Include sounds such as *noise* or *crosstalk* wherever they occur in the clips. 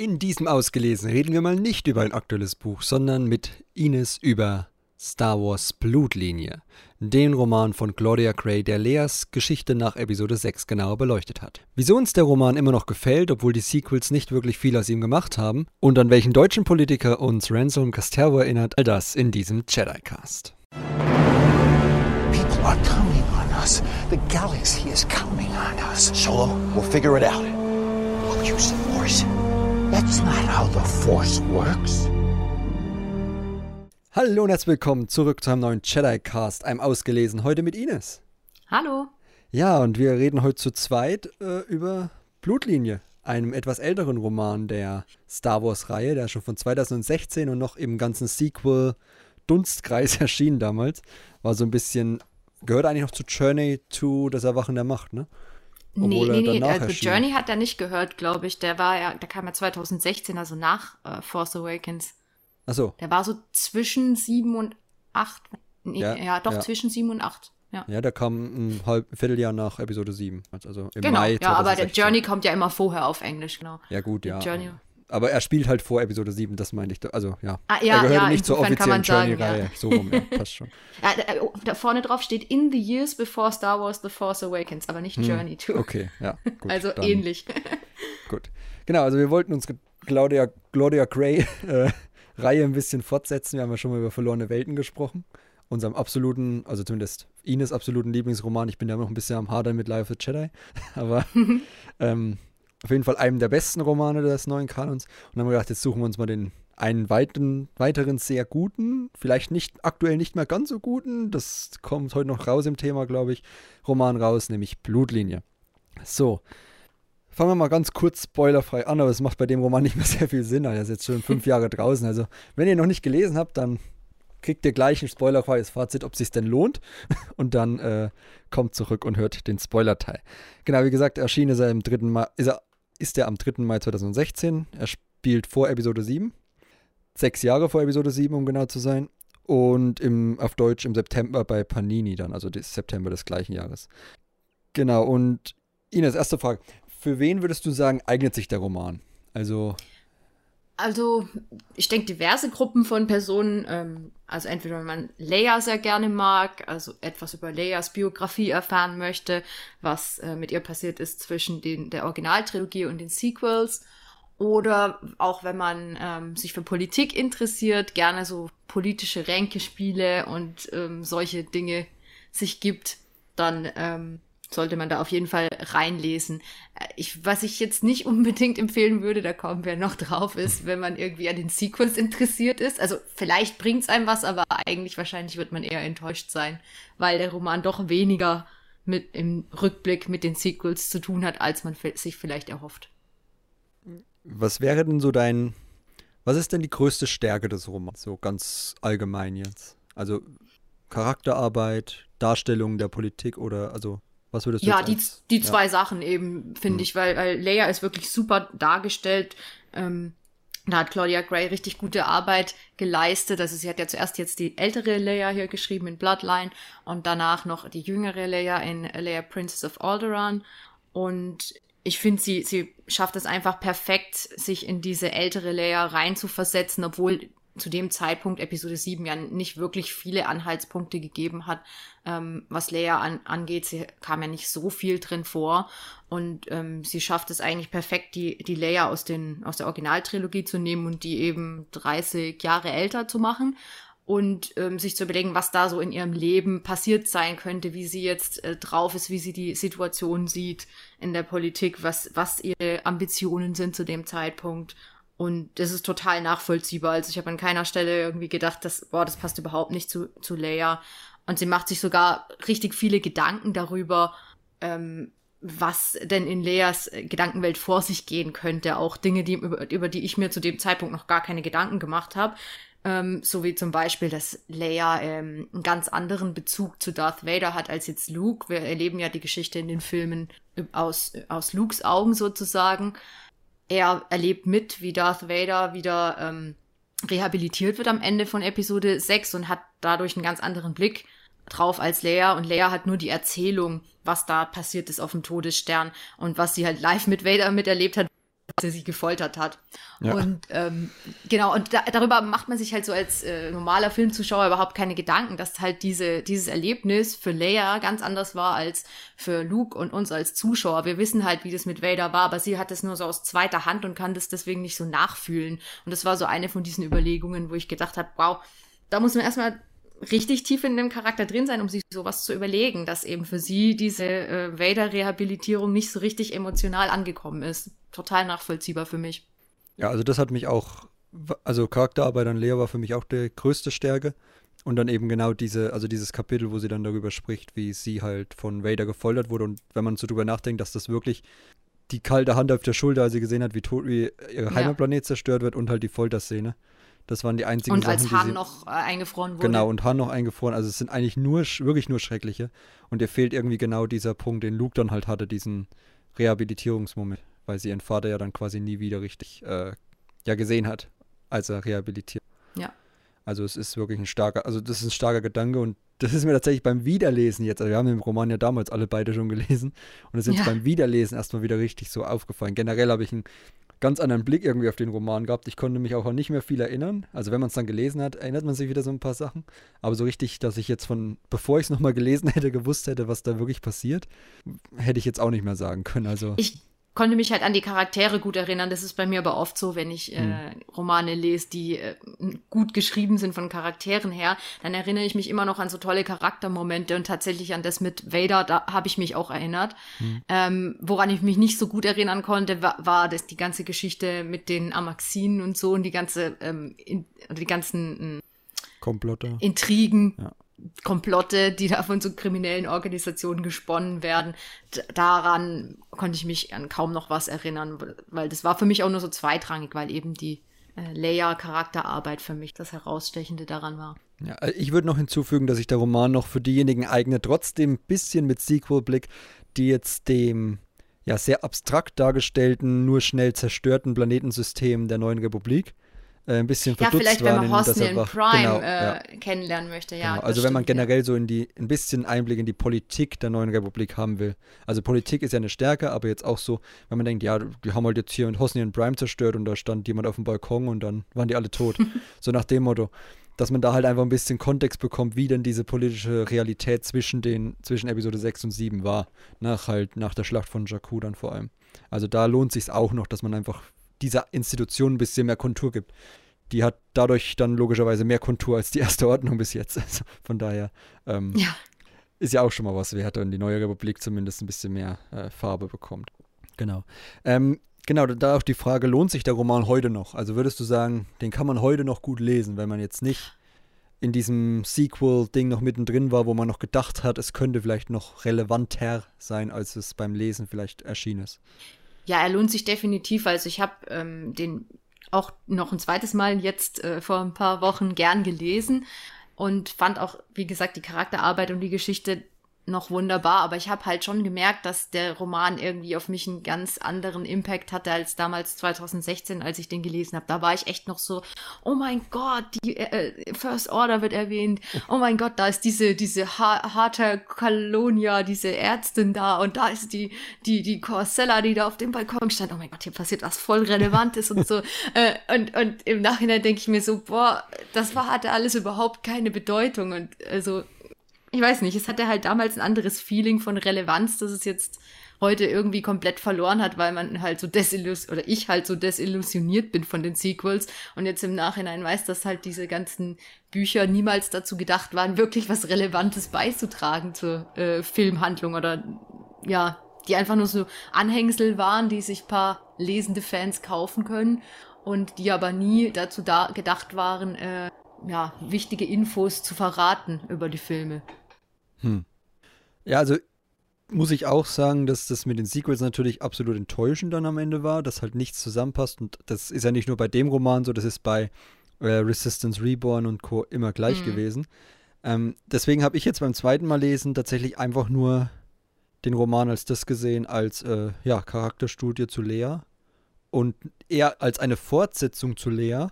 In diesem Ausgelesen reden wir mal nicht über ein aktuelles Buch, sondern mit Ines über Star Wars Blutlinie, den Roman von Claudia Gray, der Leas Geschichte nach Episode 6 genauer beleuchtet hat. Wieso uns der Roman immer noch gefällt, obwohl die Sequels nicht wirklich viel aus ihm gemacht haben, und an welchen deutschen Politiker uns Ransom Castervo erinnert, all das in diesem Jedi-Cast. People are counting on us. The galaxy is counting on us. Solo, we'll figure it out. We'll use the Force. That's not how the Force works. Hallo und herzlich willkommen zurück zu einem neuen Jedi-Cast, einem Ausgelesen, heute mit Ines. Hallo. Ja, und wir reden heute zu zweit äh, über Blutlinie, einem etwas älteren Roman der Star Wars-Reihe, der schon von 2016 und noch im ganzen Sequel Dunstkreis *laughs* erschienen damals. War so ein bisschen, gehört eigentlich noch zu Journey to das Erwachen der Macht, ne? Nee, nee, nee, also Journey hat er nicht gehört, glaube ich. Der war ja, der kam ja 2016, also nach äh, Force Awakens. Ach so. Der war so zwischen sieben und acht. Nee, ja, ja, doch, ja. zwischen sieben und acht. Ja. ja, der kam ein halb, Vierteljahr nach Episode 7. Also im genau, Mai 2016. ja, aber der Journey kommt ja immer vorher auf Englisch, genau. Ja, gut, ja. Journey. Aber er spielt halt vor Episode 7, das meine ich. Also ja. Ah, ja er gehört ja, nicht zur offiziellen Journey-Reihe. Ja. So rum, ja, *laughs* passt schon. ja, da, oh, da, vorne drauf steht In the years before Star Wars The Force Awakens, aber nicht hm, Journey to. Okay, ja. *laughs* Gut, also dann, ähnlich. *laughs* gut. Genau, also wir wollten uns Claudia, Claudia Gray äh, Reihe ein bisschen fortsetzen. Wir haben ja schon mal über verlorene Welten gesprochen. Unserem absoluten, also zumindest Ines absoluten Lieblingsroman. Ich bin ja noch ein bisschen am Hadern mit Life of the Jedi. Aber ähm, auf jeden Fall einem der besten Romane des neuen Kanons. Und dann haben wir gedacht, jetzt suchen wir uns mal den einen weiteren, weiteren sehr guten, vielleicht nicht aktuell nicht mehr ganz so guten, das kommt heute noch raus im Thema, glaube ich, Roman raus, nämlich Blutlinie. So, fangen wir mal ganz kurz spoilerfrei an, aber es macht bei dem Roman nicht mehr sehr viel Sinn. Er ist jetzt schon fünf Jahre draußen. Also, wenn ihr noch nicht gelesen habt, dann kriegt ihr gleich ein spoilerfreies Fazit, ob es sich denn lohnt. *laughs* Und dann äh, kommt zurück und hört den Spoiler-Teil. Genau, wie gesagt, erschienen ist er im dritten Mai, ist er ist er am 3. Mai 2016. Er spielt vor Episode 7. Sechs Jahre vor Episode 7, um genau zu sein. Und im, auf Deutsch im September bei Panini dann, also September des gleichen Jahres. Genau, und Ines, erste Frage. Für wen würdest du sagen, eignet sich der Roman? Also also, ich denke, diverse Gruppen von Personen, ähm, also entweder wenn man Leia sehr gerne mag, also etwas über Leias Biografie erfahren möchte, was äh, mit ihr passiert ist zwischen den, der Originaltrilogie und den Sequels, oder auch wenn man ähm, sich für Politik interessiert, gerne so politische Ränkespiele und ähm, solche Dinge sich gibt, dann ähm, sollte man da auf jeden Fall reinlesen. Äh, ich, was ich jetzt nicht *laughs* unbedingt empfehlen würde, da kommen wir noch drauf, ist, *laughs* wenn man irgendwie an den Sequels interessiert ist. Also vielleicht bringt's einem was, aber eigentlich wahrscheinlich wird man eher enttäuscht sein, weil der Roman doch weniger mit im Rückblick mit den Sequels zu tun hat, als man sich vielleicht erhofft. Was wäre denn so dein, was ist denn die größte Stärke des Romans, so ganz allgemein jetzt? Also Charakterarbeit, Darstellung der Politik oder also was würdest du Ja, die, als, die zwei Sachen eben, finde mhm. ich, weil, weil Leia ist wirklich super dargestellt. Ähm, da hat Claudia Gray richtig gute Arbeit geleistet. Also sie hat ja zuerst jetzt die ältere Leia hier geschrieben in Bloodline und danach noch die jüngere Leia in Leia Princess of Alderaan. Und ich finde, sie, sie schafft es einfach perfekt, sich in diese ältere Leia reinzuversetzen, obwohl zu dem Zeitpunkt Episode 7 ja nicht wirklich viele Anhaltspunkte gegeben hat, ähm, was Leia an, angeht. Sie kam ja nicht so viel drin vor. Und ähm, sie schafft es eigentlich perfekt, die, die Leia aus, den, aus der Originaltrilogie zu nehmen und die eben 30 Jahre älter zu machen. Und ähm, sich zu überlegen, was da so in ihrem Leben passiert sein könnte, wie sie jetzt äh, drauf ist, wie sie die Situation sieht in der Politik, was, was ihre Ambitionen sind zu dem Zeitpunkt und das ist total nachvollziehbar. Also ich habe an keiner Stelle irgendwie gedacht, dass, boah, das passt überhaupt nicht zu, zu Leia. Und sie macht sich sogar richtig viele Gedanken darüber, ähm, was denn in Leas Gedankenwelt vor sich gehen könnte. Auch Dinge, die, über, über die ich mir zu dem Zeitpunkt noch gar keine Gedanken gemacht habe. Ähm, so wie zum Beispiel, dass Leia ähm, einen ganz anderen Bezug zu Darth Vader hat als jetzt Luke. Wir erleben ja die Geschichte in den Filmen aus, aus Lukes Augen sozusagen er erlebt mit, wie Darth Vader wieder ähm, rehabilitiert wird am Ende von Episode 6 und hat dadurch einen ganz anderen Blick drauf als Leia. Und Leia hat nur die Erzählung, was da passiert ist auf dem Todesstern und was sie halt live mit Vader miterlebt hat, sie sie gefoltert hat. Ja. Und ähm, genau, und da, darüber macht man sich halt so als äh, normaler Filmzuschauer überhaupt keine Gedanken, dass halt diese, dieses Erlebnis für Leia ganz anders war als für Luke und uns als Zuschauer. Wir wissen halt, wie das mit Vader war, aber sie hat es nur so aus zweiter Hand und kann das deswegen nicht so nachfühlen. Und das war so eine von diesen Überlegungen, wo ich gedacht habe, wow, da muss man erstmal richtig tief in dem Charakter drin sein, um sich sowas zu überlegen, dass eben für sie diese äh, Vader-Rehabilitierung nicht so richtig emotional angekommen ist. Total nachvollziehbar für mich. Ja, also das hat mich auch, also Charakterarbeit an Lea war für mich auch die größte Stärke. Und dann eben genau diese, also dieses Kapitel, wo sie dann darüber spricht, wie sie halt von Vader gefoltert wurde. Und wenn man so drüber nachdenkt, dass das wirklich die kalte Hand auf der Schulter, als sie gesehen hat, wie, tot, wie ihr Heimatplanet ja. zerstört wird und halt die Folterszene. Das waren die einzigen und Sachen, als Han noch äh, eingefroren wurde. Genau, und Han noch eingefroren. Also es sind eigentlich nur, wirklich nur schreckliche. Und ihr fehlt irgendwie genau dieser Punkt, den Luke dann halt hatte, diesen Rehabilitierungsmoment. Weil sie ihren Vater ja dann quasi nie wieder richtig äh, ja, gesehen hat, als er rehabilitiert. Ja. Also es ist wirklich ein starker, also das ist ein starker Gedanke und das ist mir tatsächlich beim Wiederlesen jetzt, also wir haben den Roman ja damals alle beide schon gelesen und es ist jetzt ja. beim Wiederlesen erstmal wieder richtig so aufgefallen. Generell habe ich einen ganz anderen Blick irgendwie auf den Roman gehabt. Ich konnte mich auch an nicht mehr viel erinnern. Also wenn man es dann gelesen hat, erinnert man sich wieder so ein paar Sachen. Aber so richtig, dass ich jetzt von, bevor ich es nochmal gelesen *laughs* hätte, gewusst hätte, was da wirklich passiert, hätte ich jetzt auch nicht mehr sagen können. Also ich konnte mich halt an die Charaktere gut erinnern. Das ist bei mir aber oft so, wenn ich äh, hm. Romane lese, die äh, gut geschrieben sind von Charakteren her, dann erinnere ich mich immer noch an so tolle Charaktermomente und tatsächlich an das mit Vader, da habe ich mich auch erinnert. Hm. Ähm, woran ich mich nicht so gut erinnern konnte, war, war das die ganze Geschichte mit den Amaxinen und so und die ganze, ähm, in, die ganzen äh, Komplotte. Intrigen. Ja Komplotte, die da von so kriminellen Organisationen gesponnen werden. D daran konnte ich mich an kaum noch was erinnern, weil das war für mich auch nur so zweitrangig, weil eben die äh, Layer-Charakterarbeit für mich das Herausstechende daran war. Ja, äh, ich würde noch hinzufügen, dass sich der Roman noch für diejenigen eignet, trotzdem ein bisschen mit Sequel-Blick, die jetzt dem ja sehr abstrakt dargestellten, nur schnell zerstörten Planetensystem der neuen Republik ein bisschen verdutzt Ja, vielleicht, wenn man Hosnian Prime genau, äh, ja. kennenlernen möchte, ja. Genau. Also wenn man generell ja. so in die, ein bisschen Einblick in die Politik der neuen Republik haben will. Also Politik ist ja eine Stärke, aber jetzt auch so, wenn man denkt, ja, die haben halt jetzt hier Hosnian Prime zerstört und da stand jemand auf dem Balkon und dann waren die alle tot. *laughs* so nach dem Motto. Dass man da halt einfach ein bisschen Kontext bekommt, wie denn diese politische Realität zwischen den, zwischen Episode 6 und 7 war. Nach halt, nach der Schlacht von Jakku dann vor allem. Also da lohnt sich auch noch, dass man einfach dieser Institution ein bisschen mehr Kontur gibt. Die hat dadurch dann logischerweise mehr Kontur als die erste Ordnung bis jetzt. *laughs* Also von daher ähm, ja. ist ja auch schon mal was wert, wenn die neue Republik zumindest ein bisschen mehr äh, Farbe bekommt. Genau. Ähm, genau, da auch die Frage, lohnt sich der Roman heute noch? Also würdest du sagen, den kann man heute noch gut lesen, wenn man jetzt nicht in diesem Sequel-Ding noch mittendrin war, wo man noch gedacht hat, es könnte vielleicht noch relevanter sein, als es beim Lesen vielleicht erschienen ist. Ja, er lohnt sich definitiv. Also ich habe ähm, den auch noch ein zweites Mal jetzt äh, vor ein paar Wochen gern gelesen und fand auch, wie gesagt, die Charakterarbeit und die Geschichte noch wunderbar, aber ich habe halt schon gemerkt, dass der Roman irgendwie auf mich einen ganz anderen Impact hatte als damals 2016, als ich den gelesen habe. Da war ich echt noch so, oh mein Gott, die äh, First Order wird erwähnt. Oh mein Gott, da ist diese diese ha harte Colonia, diese Ärztin da und da ist die die die Corsella, die da auf dem Balkon stand. Oh mein Gott, hier passiert was voll Relevantes und so. *laughs* äh, und und im Nachhinein denke ich mir so, boah, das war hatte alles überhaupt keine Bedeutung und also ich weiß nicht, es hatte halt damals ein anderes Feeling von Relevanz, dass es jetzt heute irgendwie komplett verloren hat, weil man halt so desillusioniert, oder ich halt so desillusioniert bin von den Sequels und jetzt im Nachhinein weiß, dass halt diese ganzen Bücher niemals dazu gedacht waren, wirklich was Relevantes beizutragen zur äh, Filmhandlung oder ja, die einfach nur so Anhängsel waren, die sich paar lesende Fans kaufen können und die aber nie dazu da gedacht waren, äh, ja, wichtige Infos zu verraten über die Filme. Hm. Ja, also muss ich auch sagen, dass das mit den Sequels natürlich absolut enttäuschend dann am Ende war, dass halt nichts zusammenpasst. Und das ist ja nicht nur bei dem Roman so, das ist bei äh, Resistance Reborn und Co. immer gleich mhm. gewesen. Ähm, deswegen habe ich jetzt beim zweiten Mal lesen tatsächlich einfach nur den Roman als das gesehen, als äh, ja, Charakterstudie zu Lea und eher als eine Fortsetzung zu Lea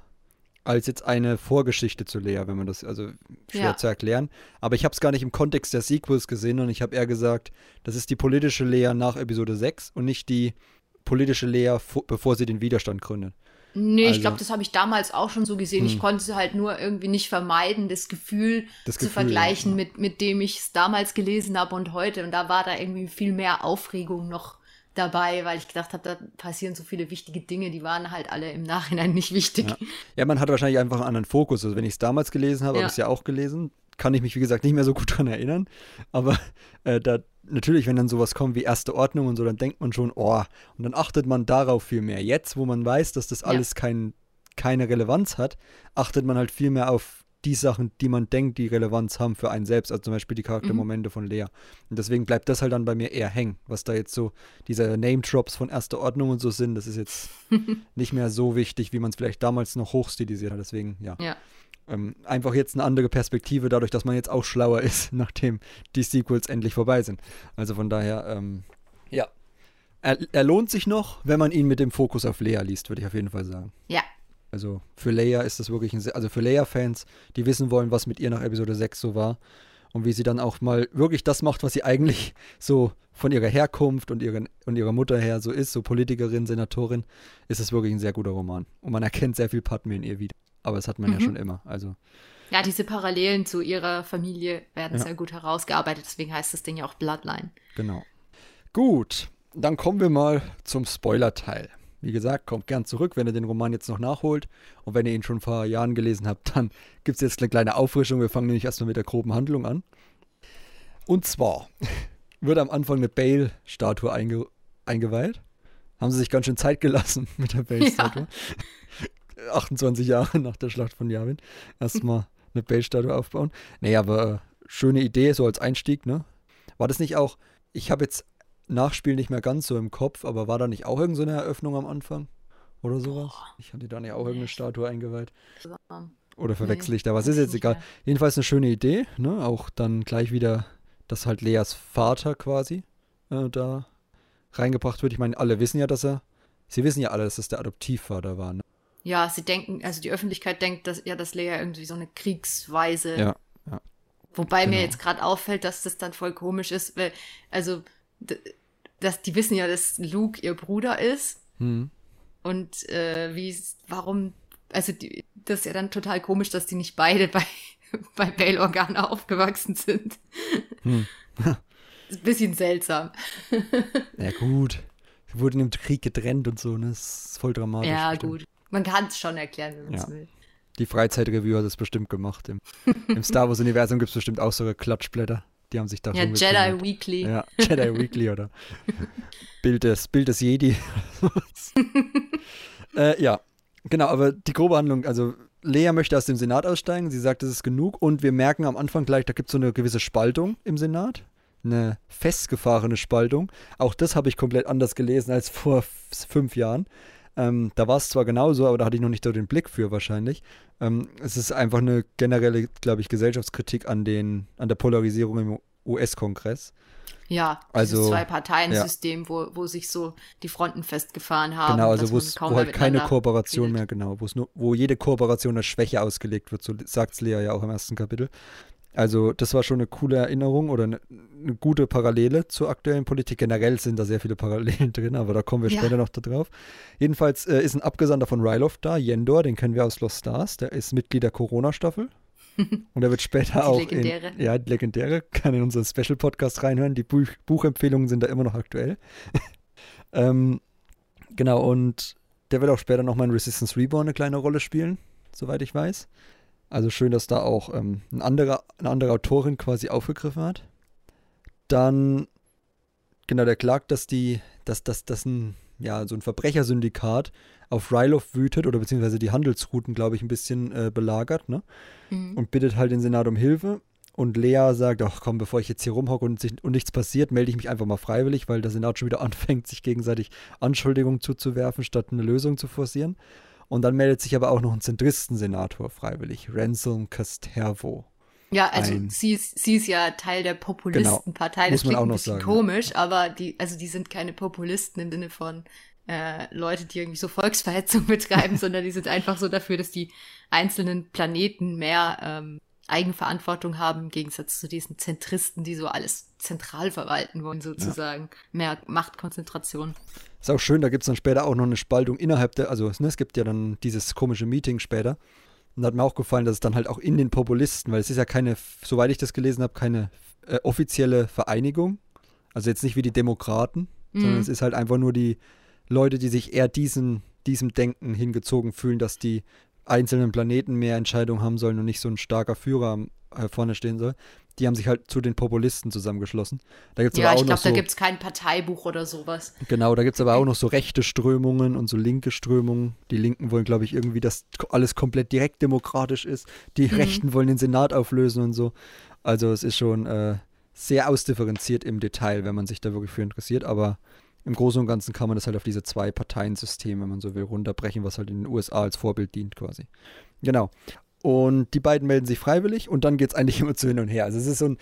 als jetzt eine Vorgeschichte zu Lea, wenn man das, also schwer ja. zu erklären. Aber ich habe es gar nicht im Kontext der Sequels gesehen und ich habe eher gesagt, das ist die politische Lea nach Episode 6 und nicht die politische Lea, bevor sie den Widerstand gründet. Nee, also, ich glaube, das habe ich damals auch schon so gesehen. Hm. Ich konnte halt nur irgendwie nicht vermeiden, das Gefühl das zu Gefühl, vergleichen ja. mit, mit dem ich es damals gelesen habe und heute. Und da war da irgendwie viel mehr Aufregung noch dabei, weil ich gedacht habe, da passieren so viele wichtige Dinge, die waren halt alle im Nachhinein nicht wichtig. Ja, ja man hat wahrscheinlich einfach einen anderen Fokus. Also wenn ich es damals gelesen habe, ja. habe ich es ja auch gelesen. Kann ich mich, wie gesagt, nicht mehr so gut *laughs* dran erinnern. Aber äh, da natürlich, wenn dann sowas kommt wie erste Ordnung und so, dann denkt man schon, oh, und dann achtet man darauf viel mehr. Jetzt, wo man weiß, dass das alles ja. kein, keine Relevanz hat, achtet man halt viel mehr auf die Sachen, die man denkt, die Relevanz haben für einen selbst, also zum Beispiel die Charaktermomente mhm. von Lea. Und deswegen bleibt das halt dann bei mir eher hängen, was da jetzt so diese Name-Drops von erster Ordnung und so sind, das ist jetzt *laughs* nicht mehr so wichtig, wie man es vielleicht damals noch hochstilisiert hat. Deswegen, ja. ja. Ähm, einfach jetzt eine andere Perspektive, dadurch, dass man jetzt auch schlauer *laughs* ist, nachdem die Sequels endlich vorbei sind. Also von daher, ähm, ja. Er, er lohnt sich noch, wenn man ihn mit dem Fokus auf Lea liest, würde ich auf jeden Fall sagen. Ja, also für Leia ist das wirklich ein, also für Leia-Fans, die wissen wollen, was mit ihr nach Episode 6 so war und wie sie dann auch mal wirklich das macht, was sie eigentlich *laughs* so von ihrer Herkunft und, ihren, und ihrer Mutter her so ist, so Politikerin, Senatorin, ist es wirklich ein sehr guter Roman. Und man erkennt sehr viel Padme in ihr wieder. Aber das hat man mhm. ja schon immer. Also. Ja, diese Parallelen zu ihrer Familie werden ja. sehr gut herausgearbeitet, deswegen heißt das Ding ja auch Bloodline. Genau. Gut, dann kommen wir mal zum Spoiler-Teil. Wie gesagt, kommt gern zurück, wenn ihr den Roman jetzt noch nachholt. Und wenn ihr ihn schon vor Jahren gelesen habt, dann gibt es jetzt eine kleine Auffrischung. Wir fangen nämlich erstmal mit der groben Handlung an. Und zwar *laughs* wird am Anfang eine Bale-Statue einge eingeweiht. Haben sie sich ganz schön Zeit gelassen *laughs* mit der Bale-Statue. Ja. *laughs* 28 Jahre nach der Schlacht von Yavin. Erstmal eine Bale-Statue aufbauen. Nee, aber äh, schöne Idee, so als Einstieg, ne? War das nicht auch, ich habe jetzt Nachspiel nicht mehr ganz so im Kopf, aber war da nicht auch irgendeine so Eröffnung am Anfang? Oder sowas? Ich hatte da nicht auch irgendeine Statue eingeweiht. Oder verwechsel ich da was? Ist jetzt egal. Mehr. Jedenfalls eine schöne Idee, ne? Auch dann gleich wieder, dass halt Leas Vater quasi äh, da reingebracht wird. Ich meine, alle wissen ja, dass er. Sie wissen ja alle, dass es der Adoptivvater war, ne? Ja, sie denken, also die Öffentlichkeit denkt, dass ja, dass Lea irgendwie so eine Kriegsweise. Ja, ja. Wobei genau. mir jetzt gerade auffällt, dass das dann voll komisch ist, weil, also dass die wissen ja, dass Luke ihr Bruder ist. Hm. Und äh, wie, warum, also die, das ist ja dann total komisch, dass die nicht beide bei, *laughs* bei Bail Organa aufgewachsen sind. Hm. *laughs* ist ein bisschen seltsam. *laughs* ja, gut. Sie wurden im Krieg getrennt und so, ne? Das ist voll dramatisch. Ja, bestimmt. gut. Man kann es schon erklären, wenn man es ja. will. Die Freizeitreview hat es bestimmt gemacht. Im, im Star Wars-Universum gibt es bestimmt auch so Klatschblätter. Die haben sich da Ja, Jedi gekümmert. Weekly. Ja, Jedi Weekly oder *laughs* Bild des, Bild des Jedi. *laughs* äh, ja, genau, aber die grobe Handlung, also Lea möchte aus dem Senat aussteigen, sie sagt, es ist genug und wir merken am Anfang gleich, da gibt es so eine gewisse Spaltung im Senat, eine festgefahrene Spaltung. Auch das habe ich komplett anders gelesen als vor fünf Jahren. Ähm, da war es zwar genauso, aber da hatte ich noch nicht so den Blick für wahrscheinlich. Ähm, es ist einfach eine generelle, glaube ich, Gesellschaftskritik an, den, an der Polarisierung im US-Kongress. Ja, also Zwei-Parteien-System, ja. wo, wo sich so die Fronten festgefahren haben. Genau, also wo halt keine Kooperation redet. mehr, genau, nur, wo jede Kooperation als Schwäche ausgelegt wird, so sagt Lea ja auch im ersten Kapitel. Also das war schon eine coole Erinnerung oder eine, eine, gute Parallele zur aktuellen Politik. Generell sind da sehr viele Parallelen *laughs* drin, aber da kommen wir ja. später noch drauf. Jedenfalls äh, ist ein Abgesandter von Ryloth da, Yendor, den kennen wir aus Lost Stars. Der ist Mitglied der Corona-Staffel. *laughs* Und er wird später auch legendäre. in ja, legendäre, kann in unseren Special Podcast reinhören. Die Buch Buchempfehlungen sind da immer noch aktuell. *laughs* ähm, genau, und der wird auch später nochmal in Resistance Reborn eine kleine Rolle spielen, soweit ich weiß. Also schön, dass da auch ähm, ein anderer, eine andere Autorin quasi aufgegriffen hat. Dann, genau, der klagt, dass die, dass, dass, dass ein, ja, so ein Verbrechersyndikat auf Ryloth wütet oder beziehungsweise die Handelsrouten, glaube ich, ein bisschen äh, belagert, ne? Mhm. Und bittet halt den Senat um Hilfe. Und Lea sagt, ach komm, bevor ich jetzt hier rumhocke und, und nichts passiert, melde ich mich einfach mal freiwillig, weil der Senat schon wieder *laughs* anfängt, sich gegenseitig Anschuldigungen zuzuwerfen, statt eine Lösung zu forcieren. Und dann meldet sich aber auch noch ein Zentristensenator freiwillig, Ransom Castervo. Ja, also ein, sie, ist, sie ist ja Teil der Populistenpartei. Genau, das klingt ein bisschen sagen, komisch, ja. aber die, also die sind keine Populisten im Sinne von äh, Leute, die irgendwie so Volksverhetzung *laughs* betreiben, sondern die sind einfach so dafür, dass die einzelnen Planeten mehr ähm, Eigenverantwortung haben, im Gegensatz zu diesen Zentristen, die so alles zentral verwalten wollen, sozusagen. Ja. Mehr Machtkonzentration. Ist auch schön, da gibt es dann später auch noch eine Spaltung innerhalb der, also ne, es gibt ja dann dieses komische Meeting später. Und da hat mir auch gefallen, dass es dann halt auch in den Populisten, weil es ist ja keine, soweit ich das gelesen habe, keine äh, offizielle Vereinigung. Also jetzt nicht wie die Demokraten, mhm. sondern es ist halt einfach nur die Leute, die sich eher diesen, diesem Denken hingezogen fühlen, dass die einzelnen Planeten mehr Entscheidungen haben sollen und nicht so ein starker Führer äh, vorne stehen soll. Die haben sich halt zu den Populisten zusammengeschlossen. Da gibt's ja, aber auch ich glaube, so, da gibt es kein Parteibuch oder sowas. Genau, da gibt es aber auch noch so rechte Strömungen und so linke Strömungen. Die Linken wollen, glaube ich, irgendwie, dass alles komplett direkt demokratisch ist. Die mhm. Rechten wollen den Senat auflösen und so. Also es ist schon äh, sehr ausdifferenziert im Detail, wenn man sich da wirklich für interessiert. Aber im Großen und Ganzen kann man das halt auf diese zwei Parteien-Systeme, wenn man so will, runterbrechen, was halt in den USA als Vorbild dient quasi. Genau. Und die beiden melden sich freiwillig und dann geht es eigentlich *laughs* immer zu hin und her. Also es ist so ein,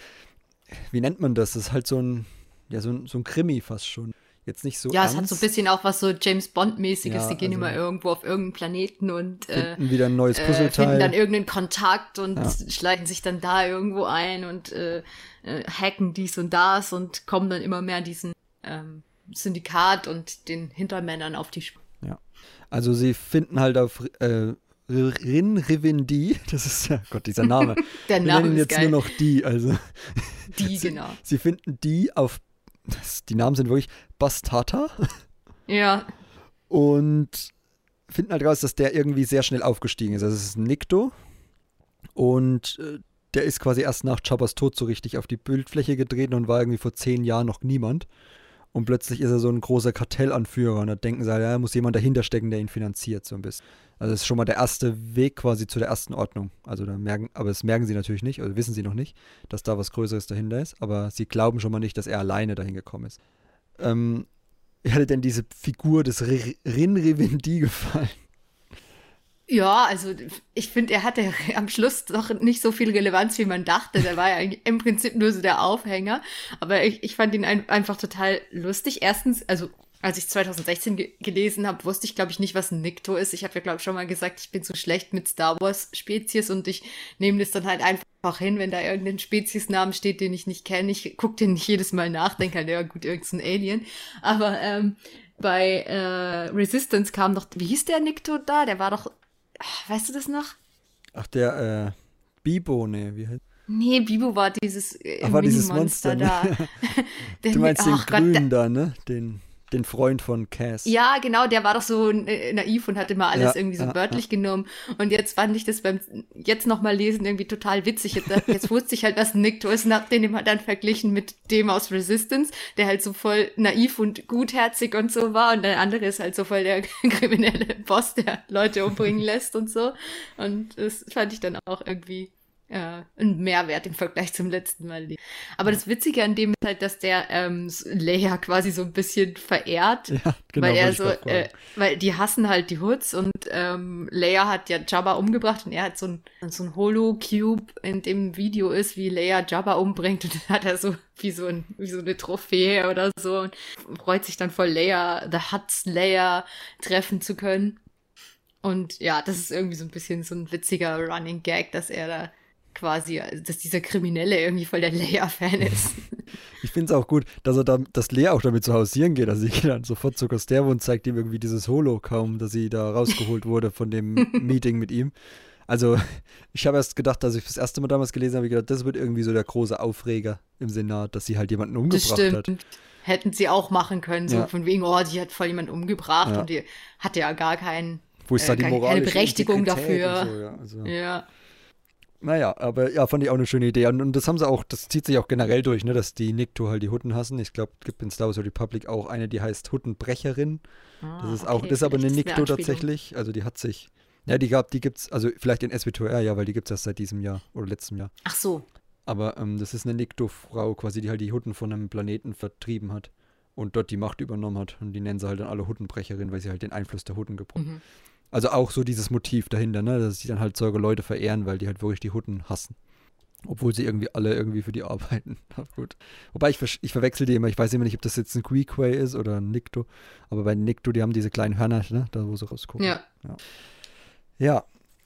wie nennt man das? Das ist halt so ein, ja, so ein, so ein Krimi fast schon. Jetzt nicht so. Ja, ernst. es hat so ein bisschen auch was so James Bond-mäßiges. Ja, die gehen also immer irgendwo auf irgendeinen Planeten und äh, finden wieder ein neues äh, Puzzleteil. finden dann irgendeinen Kontakt und ja. schleichen sich dann da irgendwo ein und äh, äh, hacken dies und das und kommen dann immer mehr diesen ähm, Syndikat und den Hintermännern auf die Spur. Ja. Also sie finden halt auf äh, Rin Rivendi, *laughs* das ist ja Gott, dieser Name. *laughs* Der Name Wir nennen jetzt geil. nur noch die, also. Die, *laughs* sie, genau. Sie finden die auf, das, die Namen sind wirklich Bastata. Ja. Und finden halt raus, dass der irgendwie sehr schnell aufgestiegen ist. Also es ist Nikto und äh, der ist quasi erst nach Chabbas Tod so richtig auf die Bildfläche getreten und war irgendwie vor zehn Jahren noch niemand. Und plötzlich ist er so ein großer Kartellanführer und da denken sie, ja, muss jemand dahinter stecken, der ihn finanziert, so ein bisschen. Also das ist schon mal der erste Weg quasi zu der ersten Ordnung. Also da merken, aber das merken sie natürlich nicht, oder wissen sie noch nicht, dass da was Größeres dahinter ist, aber sie glauben schon mal nicht, dass er alleine dahin gekommen ist. Ähm, wie hat denn diese Figur des Rin Revendi gefallen? Ja, also ich finde, er hatte *laughs* am Schluss doch nicht so viel Relevanz, wie man dachte. Der war ja im Prinzip nur so der Aufhänger. Aber ich, ich fand ihn ein, einfach total lustig. Erstens, also als ich 2016 ge gelesen habe, wusste ich, glaube ich, nicht, was ein Nikto ist. Ich habe ja, glaube ich, schon mal gesagt, ich bin so schlecht mit Star Wars-Spezies und ich nehme das dann halt einfach hin, wenn da irgendein Speziesnamen steht, den ich nicht kenne. Ich gucke den nicht jedes Mal nach, denke halt, ja gut, irgendein Alien. Aber ähm, bei äh, Resistance kam doch, wie hieß der Nikto da? Der war doch weißt du das noch? Ach, der, äh, Bibo, ne, wie heißt Nee, Bibo war dieses äh, Ach, war dieses Monster, ne? da. *laughs* du meinst den Grünen da, ne? Den den Freund von Cass. Ja, genau, der war doch so äh, naiv und hat immer alles ja, irgendwie so ja, wörtlich ja. genommen. Und jetzt fand ich das beim jetzt nochmal lesen irgendwie total witzig. Jetzt, jetzt wusste ich halt, was Nikto ist und hab den halt dann verglichen mit dem aus Resistance, der halt so voll naiv und gutherzig und so war. Und der andere ist halt so voll der *laughs* kriminelle Boss, der Leute umbringen lässt und so. Und das fand ich dann auch irgendwie äh, ein Mehrwert im Vergleich zum letzten Mal. Aber das Witzige an dem ist halt, dass der ähm, Leia quasi so ein bisschen verehrt, ja, genau, weil er so, äh, weil die hassen halt die Hoods und ähm, Leia hat ja Jabba umgebracht und er hat so ein, so ein Holo-Cube, in dem Video ist, wie Leia Jabba umbringt und *laughs* dann hat er so wie so, ein, wie so eine Trophäe oder so und freut sich dann voll Leia, The Huts Leia treffen zu können. Und ja, das ist irgendwie so ein bisschen so ein witziger Running Gag, dass er da quasi, dass dieser Kriminelle irgendwie voll der Leia-Fan ist. *laughs* Ich finde es auch gut, dass er da, dass Lea auch damit zu hausieren geht. Also sie geht dann sofort zu Costervo und zeigt ihm irgendwie dieses Holo kaum, dass sie da rausgeholt wurde von dem *laughs* Meeting mit ihm. Also, ich habe erst gedacht, als ich das erste Mal damals gelesen habe, ich gedacht, das wird irgendwie so der große Aufreger im Senat, dass sie halt jemanden umgebracht das stimmt. hat. Hätten sie auch machen können, so ja. von wegen, oh, die hat voll jemanden umgebracht ja. und die hatte ja gar keinen, Wo ist äh, da die keine Berechtigung dafür. So, ja, also. ja. Naja, aber ja, fand ich auch eine schöne Idee. Und, und, das haben sie auch, das zieht sich auch generell durch, ne, dass die Nikto halt die Hutten hassen. Ich glaube, es gibt in Star Wars Republic auch eine, die heißt Huttenbrecherin. Ah, das ist okay, auch, das ist aber eine Nikto tatsächlich. Also die hat sich, ja, die gab, die gibt's, also vielleicht in SW2R, ja, weil die gibt es erst seit diesem Jahr oder letztem Jahr. Ach so. Aber ähm, das ist eine Nikto-Frau quasi, die halt die Hutten von einem Planeten vertrieben hat und dort die Macht übernommen hat. Und die nennen sie halt dann alle Huttenbrecherin, weil sie halt den Einfluss der Hutten gebrochen. Mhm. Also auch so dieses Motiv dahinter, ne? dass sie dann halt solche Leute verehren, weil die halt wirklich die Hutten hassen. Obwohl sie irgendwie alle irgendwie für die arbeiten. *laughs* gut. Wobei ich, ich verwechsel die immer. Ich weiß immer nicht, ob das jetzt ein Queequay ist oder ein Nikto. Aber bei Nikto, die haben diese kleinen Hörner, ne? da wo sie rausgucken. Ja. Ja. ja.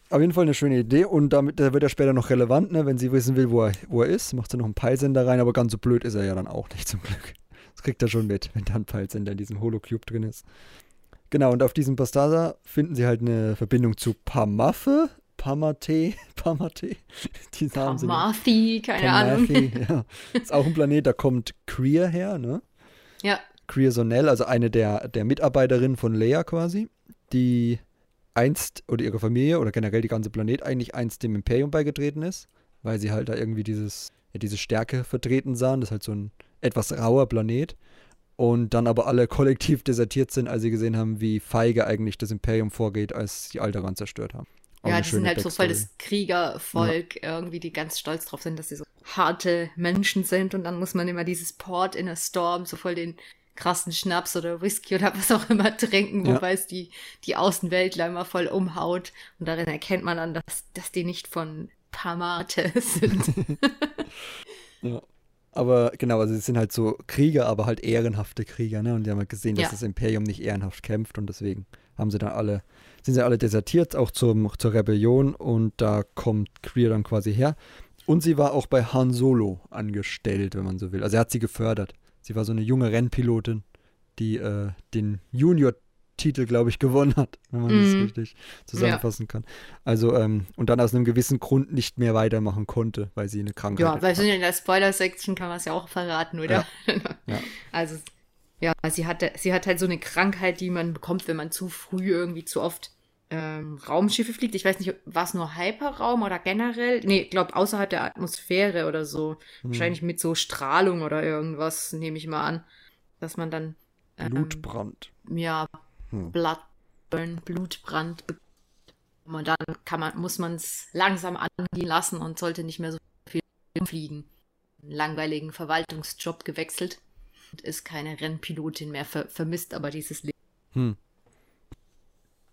auf jeden Fall eine schöne Idee und damit wird er später noch relevant, ne? wenn sie wissen will, wo er, wo er ist, macht sie noch einen Peilsender rein, aber ganz so blöd ist er ja dann auch nicht zum Glück. Das kriegt er schon mit, wenn da ein Peilsender in diesem Holocube drin ist. Genau, und auf diesem Bastarda finden sie halt eine Verbindung zu Pamaffe, Pamate, *laughs* Pamate. Die Namen Pamathi, keine Pamathi, Ahnung. *laughs* Ja. Ist auch ein Planet, da kommt Queer her, ne? Ja. Queer Sonell, also eine der, der Mitarbeiterinnen von Leia quasi, die einst oder ihre Familie oder generell die ganze Planet eigentlich einst dem Imperium beigetreten ist, weil sie halt da irgendwie dieses, ja, diese Stärke vertreten sahen. Das ist halt so ein etwas rauer Planet. Und dann aber alle kollektiv desertiert sind, als sie gesehen haben, wie feige eigentlich das Imperium vorgeht, als die Alderan zerstört haben. Auch ja, die sind halt so voll das Kriegervolk, ja. irgendwie, die ganz stolz drauf sind, dass sie so harte Menschen sind. Und dann muss man immer dieses Port in a Storm, so voll den krassen Schnaps oder Whisky oder was auch immer trinken, wobei ja. es die, die Außenweltler immer voll umhaut. Und darin erkennt man dann, dass, dass die nicht von Pamate *laughs* sind. *laughs* ja. Aber genau, also sie sind halt so Krieger, aber halt ehrenhafte Krieger, ne? Und die haben halt gesehen, dass ja. das Imperium nicht ehrenhaft kämpft und deswegen haben sie dann alle, sind sie alle desertiert, auch zum, zur Rebellion und da kommt Queer dann quasi her. Und sie war auch bei Han Solo angestellt, wenn man so will. Also er hat sie gefördert. Sie war so eine junge Rennpilotin, die äh, den Junior-Titel, glaube ich, gewonnen hat, *laughs* wenn man mm. das mhm. richtig zusammenfassen ja. kann. Also, ähm, und dann aus einem gewissen Grund nicht mehr weitermachen konnte, weil sie eine Krankheit hatte. Ja, weil in der Spoiler-Section kann man es ja auch verraten, oder? Ja. *laughs* ja. Also, ja, sie hatte, sie hat halt so eine Krankheit, die man bekommt, wenn man zu früh irgendwie zu oft ähm, Raumschiffe fliegt. Ich weiß nicht, war es nur Hyperraum oder generell? Nee, ich glaube außerhalb der Atmosphäre oder so. Hm. Wahrscheinlich mit so Strahlung oder irgendwas, nehme ich mal an. Dass man dann. Ähm, Blutbrand. Ja, hm. Bloodburn, Blutbrand. Und dann kann man, muss man es langsam angehen lassen und sollte nicht mehr so viel fliegen. Einen langweiligen Verwaltungsjob gewechselt und ist keine Rennpilotin mehr, ver vermisst aber dieses Leben. Hm.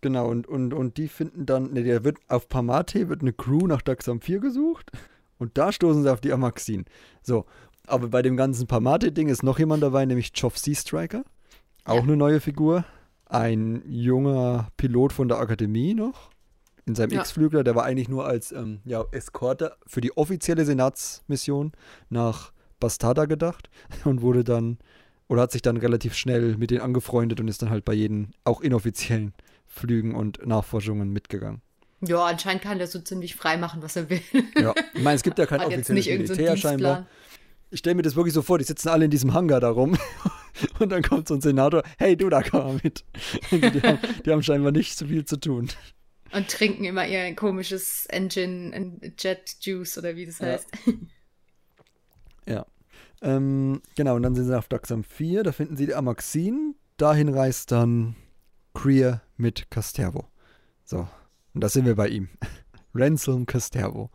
Genau, und, und, und die finden dann, ne, der wird auf Pamate wird eine Crew nach Daxam 4 gesucht und da stoßen sie auf die Amaxin. So, aber bei dem ganzen Pamate-Ding ist noch jemand dabei, nämlich Choff Sea Striker. Auch ja. eine neue Figur. Ein junger Pilot von der Akademie noch. In seinem ja. X-Flügler, der war eigentlich nur als ähm, ja, Eskorte für die offizielle Senatsmission nach Bastarda gedacht *laughs* und wurde dann, oder hat sich dann relativ schnell mit denen angefreundet und ist dann halt bei jedem, auch inoffiziellen Flügen und Nachforschungen mitgegangen. Ja, anscheinend kann der so ziemlich frei machen, was er will. Ja, ich meine, es gibt ja *laughs* kein offizielles Militär so scheinbar. Ich stelle mir das wirklich so vor, die sitzen alle in diesem Hangar da rum *laughs* und dann kommt so ein Senator, hey du, da komm mal mit. *laughs* Die, haben, die haben scheinbar nicht so viel zu tun. Und trinken immer ihr komisches Engine Jet Juice oder wie das heißt. Ja. *laughs* ja. Ähm, genau, und dann sind sie auf Daxam 4, da finden sie die Amaxin. Dahin reist dann Queer mit Castervo. So, und da sind wir bei ihm. Ransom Castervo.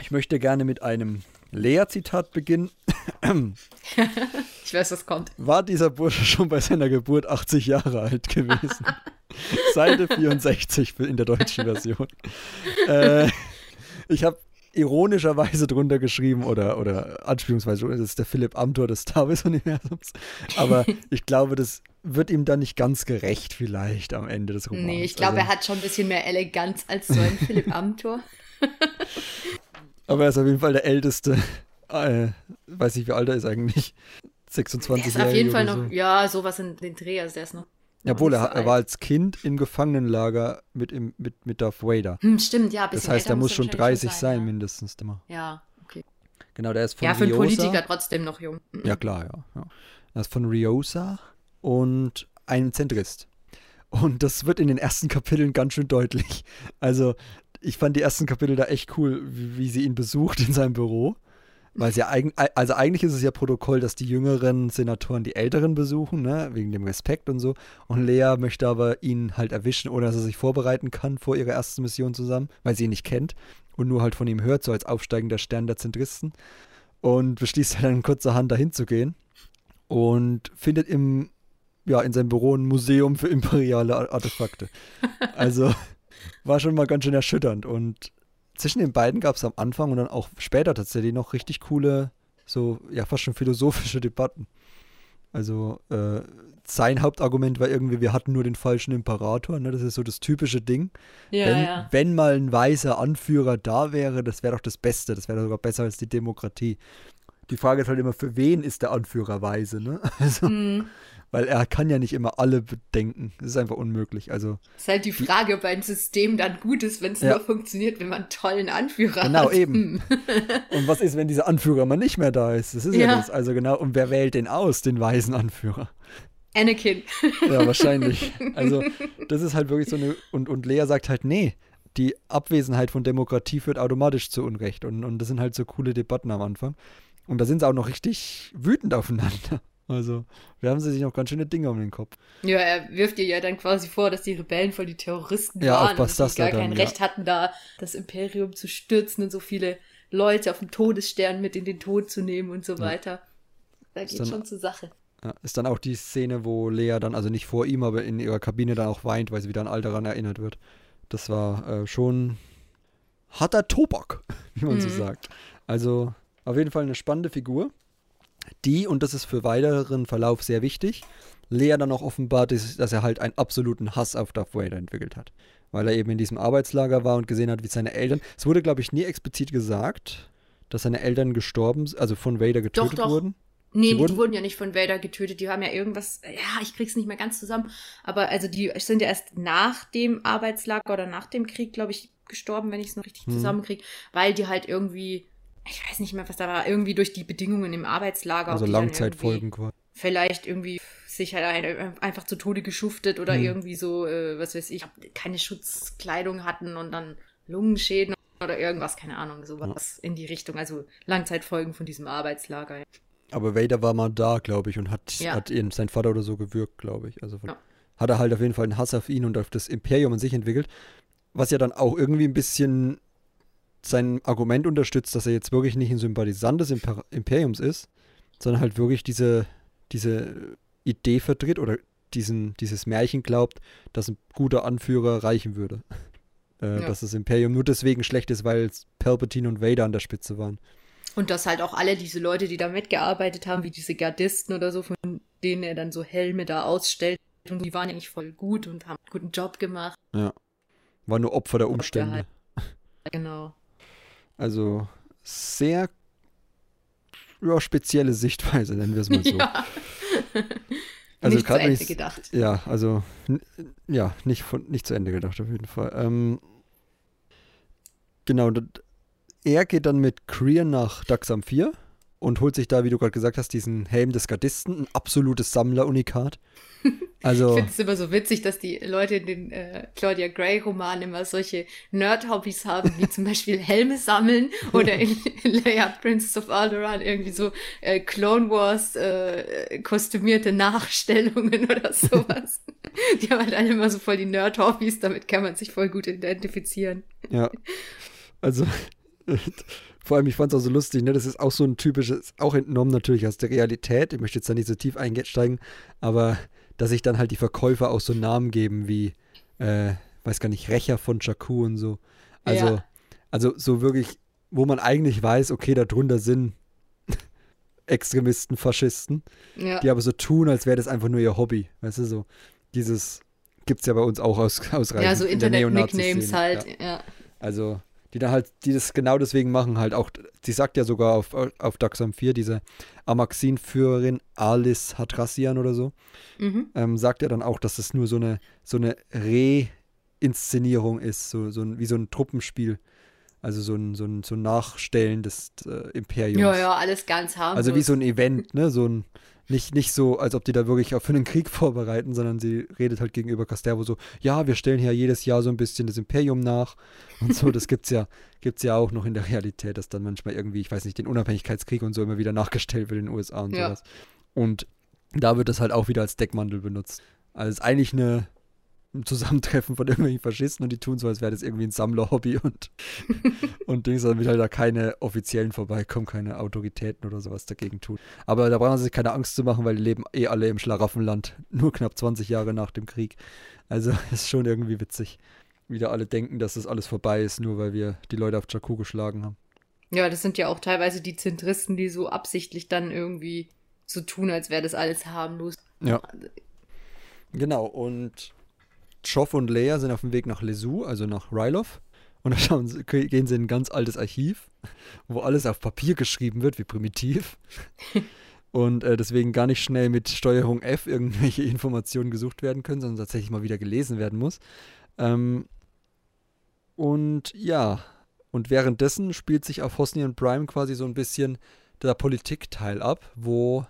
Ich möchte gerne mit einem Lea-Zitat beginnen. ich weiß, was kommt. War dieser Bursche schon bei seiner Geburt 80 Jahre alt gewesen? *laughs* Seite 64 in der deutschen Version. äh, ich habe ironischerweise drunter geschrieben oder, oder anspielungsweise, das ist der Philipp Amthor des Star Wars-Universums. Aber *laughs* ich glaube, das wird ihm dann nicht ganz gerecht, vielleicht am Ende des Romans. Nee, ich glaube, also, er hat schon ein bisschen mehr Eleganz als so ein Philipp *laughs* Amthor. Aber er ist auf jeden Fall der älteste. *laughs* Äh, weiß nicht, wie alt er ist eigentlich. *laughs* 26 Jahre. Auf jeden Fall noch, so. ja, sowas in den Dreh, also der ist noch obwohl, er, er, war als Kind im Gefangenenlager mit, im, mit, mit Darth Vader. Hm, stimmt, ja. Das heißt, er muss schon 30 sein, ja. mindestens immer. Ja, okay. Genau, der ist von Ja, für einen Politiker trotzdem noch jung. Mhm. Ja, klar, ja, ja. Er ist von Riosa und ein Zentrist. Und das wird in den ersten Kapiteln ganz schön deutlich. Also, ich fand die ersten Kapitel da echt cool, wie, wie sie ihn besucht in seinem Büro. Weil ja eigentlich, also eigentlich ist es ja Protokoll, dass die jüngeren Senatoren die älteren besuchen, ne, wegen dem Respekt und so. Und Lea möchte aber ihn halt erwischen, ohne dass er sich vorbereiten kann vor ihrer ersten Mission zusammen, weil sie ihn nicht kennt und nur halt von ihm hört, so als aufsteigender Stern der Zentristen. Und beschließt halt dann kurzerhand dahin zu gehen und findet im, ja, in seinem Büro ein Museum für imperiale Artefakte. *laughs* Also war schon mal ganz schön erschütternd und zwischen den beiden gab es am Anfang und dann auch später tatsächlich noch richtig coole, so ja fast schon philosophische Debatten. Also äh, sein Hauptargument war irgendwie, wir hatten nur den falschen Imperator. Ne? Das ist so das typische Ding. Ja, wenn, ja. wenn mal ein weißer Anführer da wäre, das wäre doch das Beste. Das wäre sogar besser als die Demokratie. Die Frage ist halt immer, für wen ist der Anführer weise? Ne? *laughs* Also, Mhm. Weil er kann ja nicht immer alle bedenken. Das ist einfach unmöglich. Also, Ist halt die Frage, ob ein System dann gut ist, wenn es Ja. nur funktioniert, wenn man einen tollen Anführer Genau, hat. eben. Hm. *laughs* und was ist, wenn dieser Anführer mal nicht mehr da ist? Das ist ja, Ja. das. Also genau, und wer wählt den aus, den weisen Anführer? Anakin. Ja, wahrscheinlich. *laughs* Also, das ist halt wirklich so eine. Und, und Lea sagt halt, nee, die Abwesenheit von Demokratie führt automatisch zu Unrecht. Und, und das sind halt so coole Debatten am Anfang. Und da sind sie auch noch richtig wütend aufeinander. Also, wir haben sie sich noch ganz schöne Dinge um den Kopf. Ja, er wirft ihr ja dann quasi vor, dass die Rebellen voll die Terroristen Ja, waren und dass das gar da kein dann, Recht hatten, da das Imperium zu stürzen und so viele Leute auf dem Todesstern mit in den Tod zu nehmen und so weiter. Da geht dann- schon zur Sache. Ja, ist dann auch die Szene, wo Lea dann, also nicht vor ihm, aber in ihrer Kabine dann auch weint, weil sie wieder an all daran erinnert wird. Das war äh, schon harter Tobak, *laughs* wie man so Mhm. sagt. Also auf jeden Fall eine spannende Figur, die, und das ist für weiteren Verlauf sehr wichtig, Lea dann auch offenbart, dass er halt einen absoluten Hass auf Darth Vader entwickelt hat. Weil er eben in diesem Arbeitslager war und gesehen hat, wie seine Eltern, es wurde, glaube ich, nie explizit gesagt, dass seine Eltern gestorben, also von Vader getötet doch. wurden. Nee, die wurden- wurden ja nicht von Vader getötet, die haben ja irgendwas, ja, ich krieg's nicht mehr ganz zusammen, aber also die sind ja erst nach dem Arbeitslager oder nach dem Krieg, glaube ich, gestorben, wenn ich es noch richtig Hm. zusammenkriege, weil die halt irgendwie, ich weiß nicht mehr, was da war, irgendwie durch die Bedingungen im Arbeitslager, Also Langzeitfolgen quasi. Vielleicht irgendwie sich halt ein- einfach zu Tode geschuftet oder Hm. irgendwie so, äh, was weiß ich, keine Schutzkleidung hatten und dann Lungenschäden oder irgendwas, keine Ahnung, sowas in die Richtung, also Langzeitfolgen von diesem Arbeitslager. ja. Aber Vader war mal da, glaube ich, und hat, Ja. hat ihn, sein Vater oder so gewürgt, glaube ich. Also von, Ja. hat er halt auf jeden Fall einen Hass auf ihn und auf das Imperium an sich entwickelt. Was ja dann auch irgendwie ein bisschen sein Argument unterstützt, dass er jetzt wirklich nicht ein Sympathisant des Imper Imperiums ist, sondern halt wirklich diese, diese Idee vertritt oder diesen, dieses Märchen glaubt, dass ein guter Anführer reichen würde. *laughs* Äh, Ja. Dass das Imperium nur deswegen schlecht ist, weil Palpatine und Vader an der Spitze waren. Und dass halt auch alle diese Leute, die da mitgearbeitet haben, wie diese Gardisten oder so, von denen er dann so Helme da ausstellt, und die waren ja nicht voll gut und haben einen guten Job gemacht. War nur Opfer der der Umstände. halt- Genau. Also sehr ja, spezielle Sichtweise, nennen wir es mal so. *laughs* Ja. Also nicht zu Ende ich's- gedacht. Ja, also ja, nicht, von, nicht zu Ende gedacht auf jeden Fall. Ähm, genau, er geht dann mit Krian nach Daxam 4 und holt sich da, wie du gerade gesagt hast, diesen Helm des Gardisten, ein absolutes Sammler-Unikat. *laughs* Ich Also, finde es immer so witzig, dass die Leute in den äh, Claudia Gray-Romanen immer solche Nerd-Hobbys haben, wie zum Beispiel Helme sammeln *laughs* oder in, in Leia Princess of Alderaan irgendwie so äh, Clone Wars äh, kostümierte Nachstellungen oder *laughs* sowas. die haben halt alle immer so voll die Nerd-Hobbys, damit kann man sich voll gut identifizieren. ja. Also, vor allem, ich fand es auch so lustig, ne? Das ist auch so ein typisches, auch entnommen natürlich aus der Realität. Ich möchte jetzt da nicht so tief einsteigen, aber dass sich dann halt die Verkäufer auch so Namen geben wie, äh, weiß gar nicht, Rächer von Jakku und so. Also, Ja. also so wirklich, wo man eigentlich weiß, okay, darunter sind *laughs* Extremisten, Faschisten, Ja. die aber so tun, als wäre das einfach nur ihr Hobby. Weißt du, so dieses gibt's ja bei uns auch aus, *laughs* ausreichend. Ja, so in Internet-Nicknames Neonazi-Szene. halt. Ja. Also, die da halt, die das genau deswegen machen, halt auch, sie sagt ja sogar auf, auf Daxam 4, diese Amaxin-Führerin Alice Hatrassian oder so, Mhm. ähm, sagt ja dann auch, dass es nur so eine, so eine Reinszenierung ist, so, so ein, wie so ein Truppenspiel. Also so ein, so ein, so ein Nachstellen des äh, Imperiums. ja, ja, alles ganz harmlos. Also wie so ein Event, ne? So ein, nicht, nicht so, als ob die da wirklich auch für einen Krieg *laughs* vorbereiten, sondern sie redet halt gegenüber Castervo so, ja, wir stellen hier jedes Jahr so ein bisschen das Imperium nach und so, das gibt's ja, gibt's ja auch noch in der Realität, dass dann manchmal irgendwie, ich weiß nicht, den Unabhängigkeitskrieg und so immer wieder nachgestellt wird in den USA und Ja. sowas. Und da wird das halt auch wieder als Deckmantel benutzt. Also es ist eigentlich eine, ein *laughs* Zusammentreffen von irgendwelchen Faschisten und die tun so, als wäre das irgendwie ein Sammlerhobby und, *laughs* und Dings, damit halt da keine Offiziellen vorbeikommen, keine Autoritäten oder sowas dagegen tun. Aber da brauchen sie sich keine Angst zu machen, weil die leben eh alle im Schlaraffenland, *laughs* nur knapp 20 Jahre nach dem Krieg. Also ist schon irgendwie witzig, wie da alle denken, dass das alles vorbei ist, nur weil wir die Leute auf Jakku geschlagen haben. Ja, das sind ja auch teilweise die Zentristen, die so absichtlich dann irgendwie so tun, als wäre das alles harmlos. Ja. Genau, und Joff und Leia sind auf dem Weg nach Lesu, also nach Rylov. Und dann sie, gehen sie in ein ganz altes Archiv, wo alles auf Papier geschrieben wird, wie primitiv. *laughs* und äh, deswegen gar nicht schnell mit Steuerung F irgendwelche *laughs* Informationen gesucht werden können, sondern tatsächlich mal wieder gelesen werden muss. Ähm, und ja, und währenddessen spielt sich auf Hosnian Prime quasi so ein bisschen der Politikteil ab, wo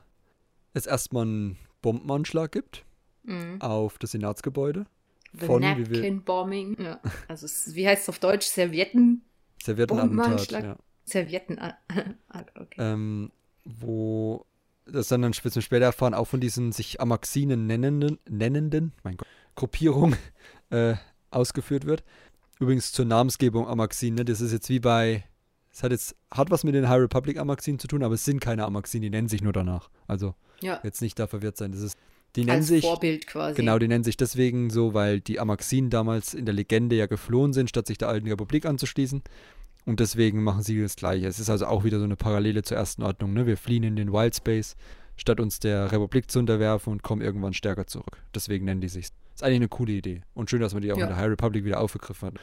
es erstmal einen Bombenanschlag gibt mhm. auf das Senatsgebäude. The von, Napkin Bombing. Ja. Also wie heißt es auf Deutsch? Servietten. Serviettenattentat. Ja. Servietten. *laughs* okay. Ähm, wo das dann ein bisschen später erfahren, auch von diesen sich Amaxinen nennenden, nennenden, mein Gott, Gruppierung *laughs* äh, ausgeführt wird. Übrigens zur Namensgebung Amaxin, ne? das ist jetzt wie bei, es hat jetzt, hat was mit den High Republic Amaxinen zu tun, aber es sind keine Amaxinen, die nennen sich nur danach. Also ja. jetzt nicht da verwirrt sein. Das ist die nennen Als sich, Vorbild quasi. Genau, die nennen sich deswegen so, weil die Amaxinen damals in der Legende ja geflohen sind, statt sich der alten Republik anzuschließen. Und deswegen machen sie das Gleiche. Es ist also auch wieder so eine Parallele zur ersten Ordnung. Ne? Wir fliehen in den Wildspace, statt uns der Republik zu unterwerfen und kommen irgendwann stärker zurück. Deswegen nennen die sich. Ist eigentlich eine coole Idee. Und schön, dass man die auch ja. in der High Republic wieder aufgegriffen hat.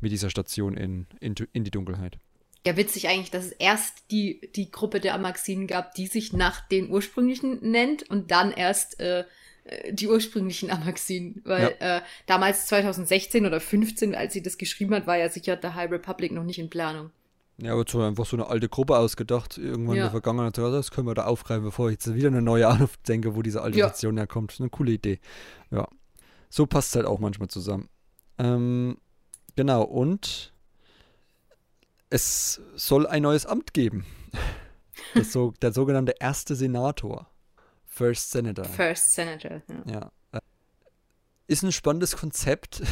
Mit dieser Station in, in, in die Dunkelheit. Ja, witzig eigentlich, dass es erst die, die Gruppe der Amaxinen gab, die sich nach den ursprünglichen nennt und dann erst äh, äh die ursprünglichen Amaxinen. Weil ja. äh, damals 2016 oder 15, als sie das geschrieben hat, war ja sicher der High Republic noch nicht in Planung. Ja, aber so einfach so eine alte Gruppe ausgedacht, irgendwann ja. in der Vergangenheit, das können wir da aufgreifen, bevor ich jetzt wieder eine neue *laughs* denke, wo diese alte ja. Station herkommt. Eine coole Idee. Ja. So passt es halt auch manchmal zusammen. Ähm, genau, und es soll ein neues Amt geben. So, der sogenannte erste Senator. First Senator. First Senator, ja. ja. Äh, ist ein spannendes Konzept,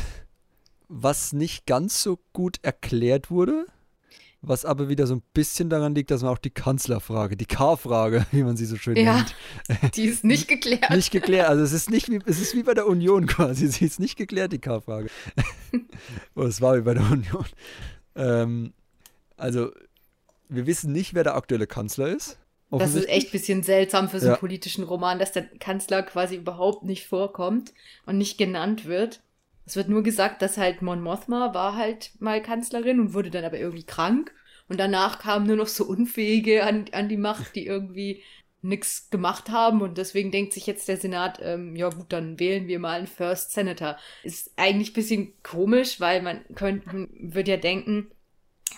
was nicht ganz so gut erklärt wurde, was aber wieder so ein bisschen daran liegt, dass man auch die Kanzlerfrage, die K-Frage, wie man sie so schön ja, nennt. Die ist nicht geklärt. nicht geklärt. Also es ist nicht wie, es ist wie bei der Union quasi. Sie ist nicht geklärt, die K-Frage. *laughs* Oder es war wie bei der Union. Ähm, also, wir wissen nicht, wer der aktuelle Kanzler ist. Das ist echt ein bisschen seltsam für so einen ja. politischen Roman, dass der Kanzler quasi überhaupt nicht vorkommt und nicht genannt wird. Es wird nur gesagt, dass halt Mon Mothma war halt mal Kanzlerin und wurde dann aber irgendwie krank. Und danach kamen nur noch so Unfähige an, an die Macht, die irgendwie nichts gemacht haben. Und deswegen denkt sich jetzt der Senat, ähm, ja gut, dann wählen wir mal einen First Senator. Ist eigentlich ein bisschen komisch, weil man könnte, würde ja denken,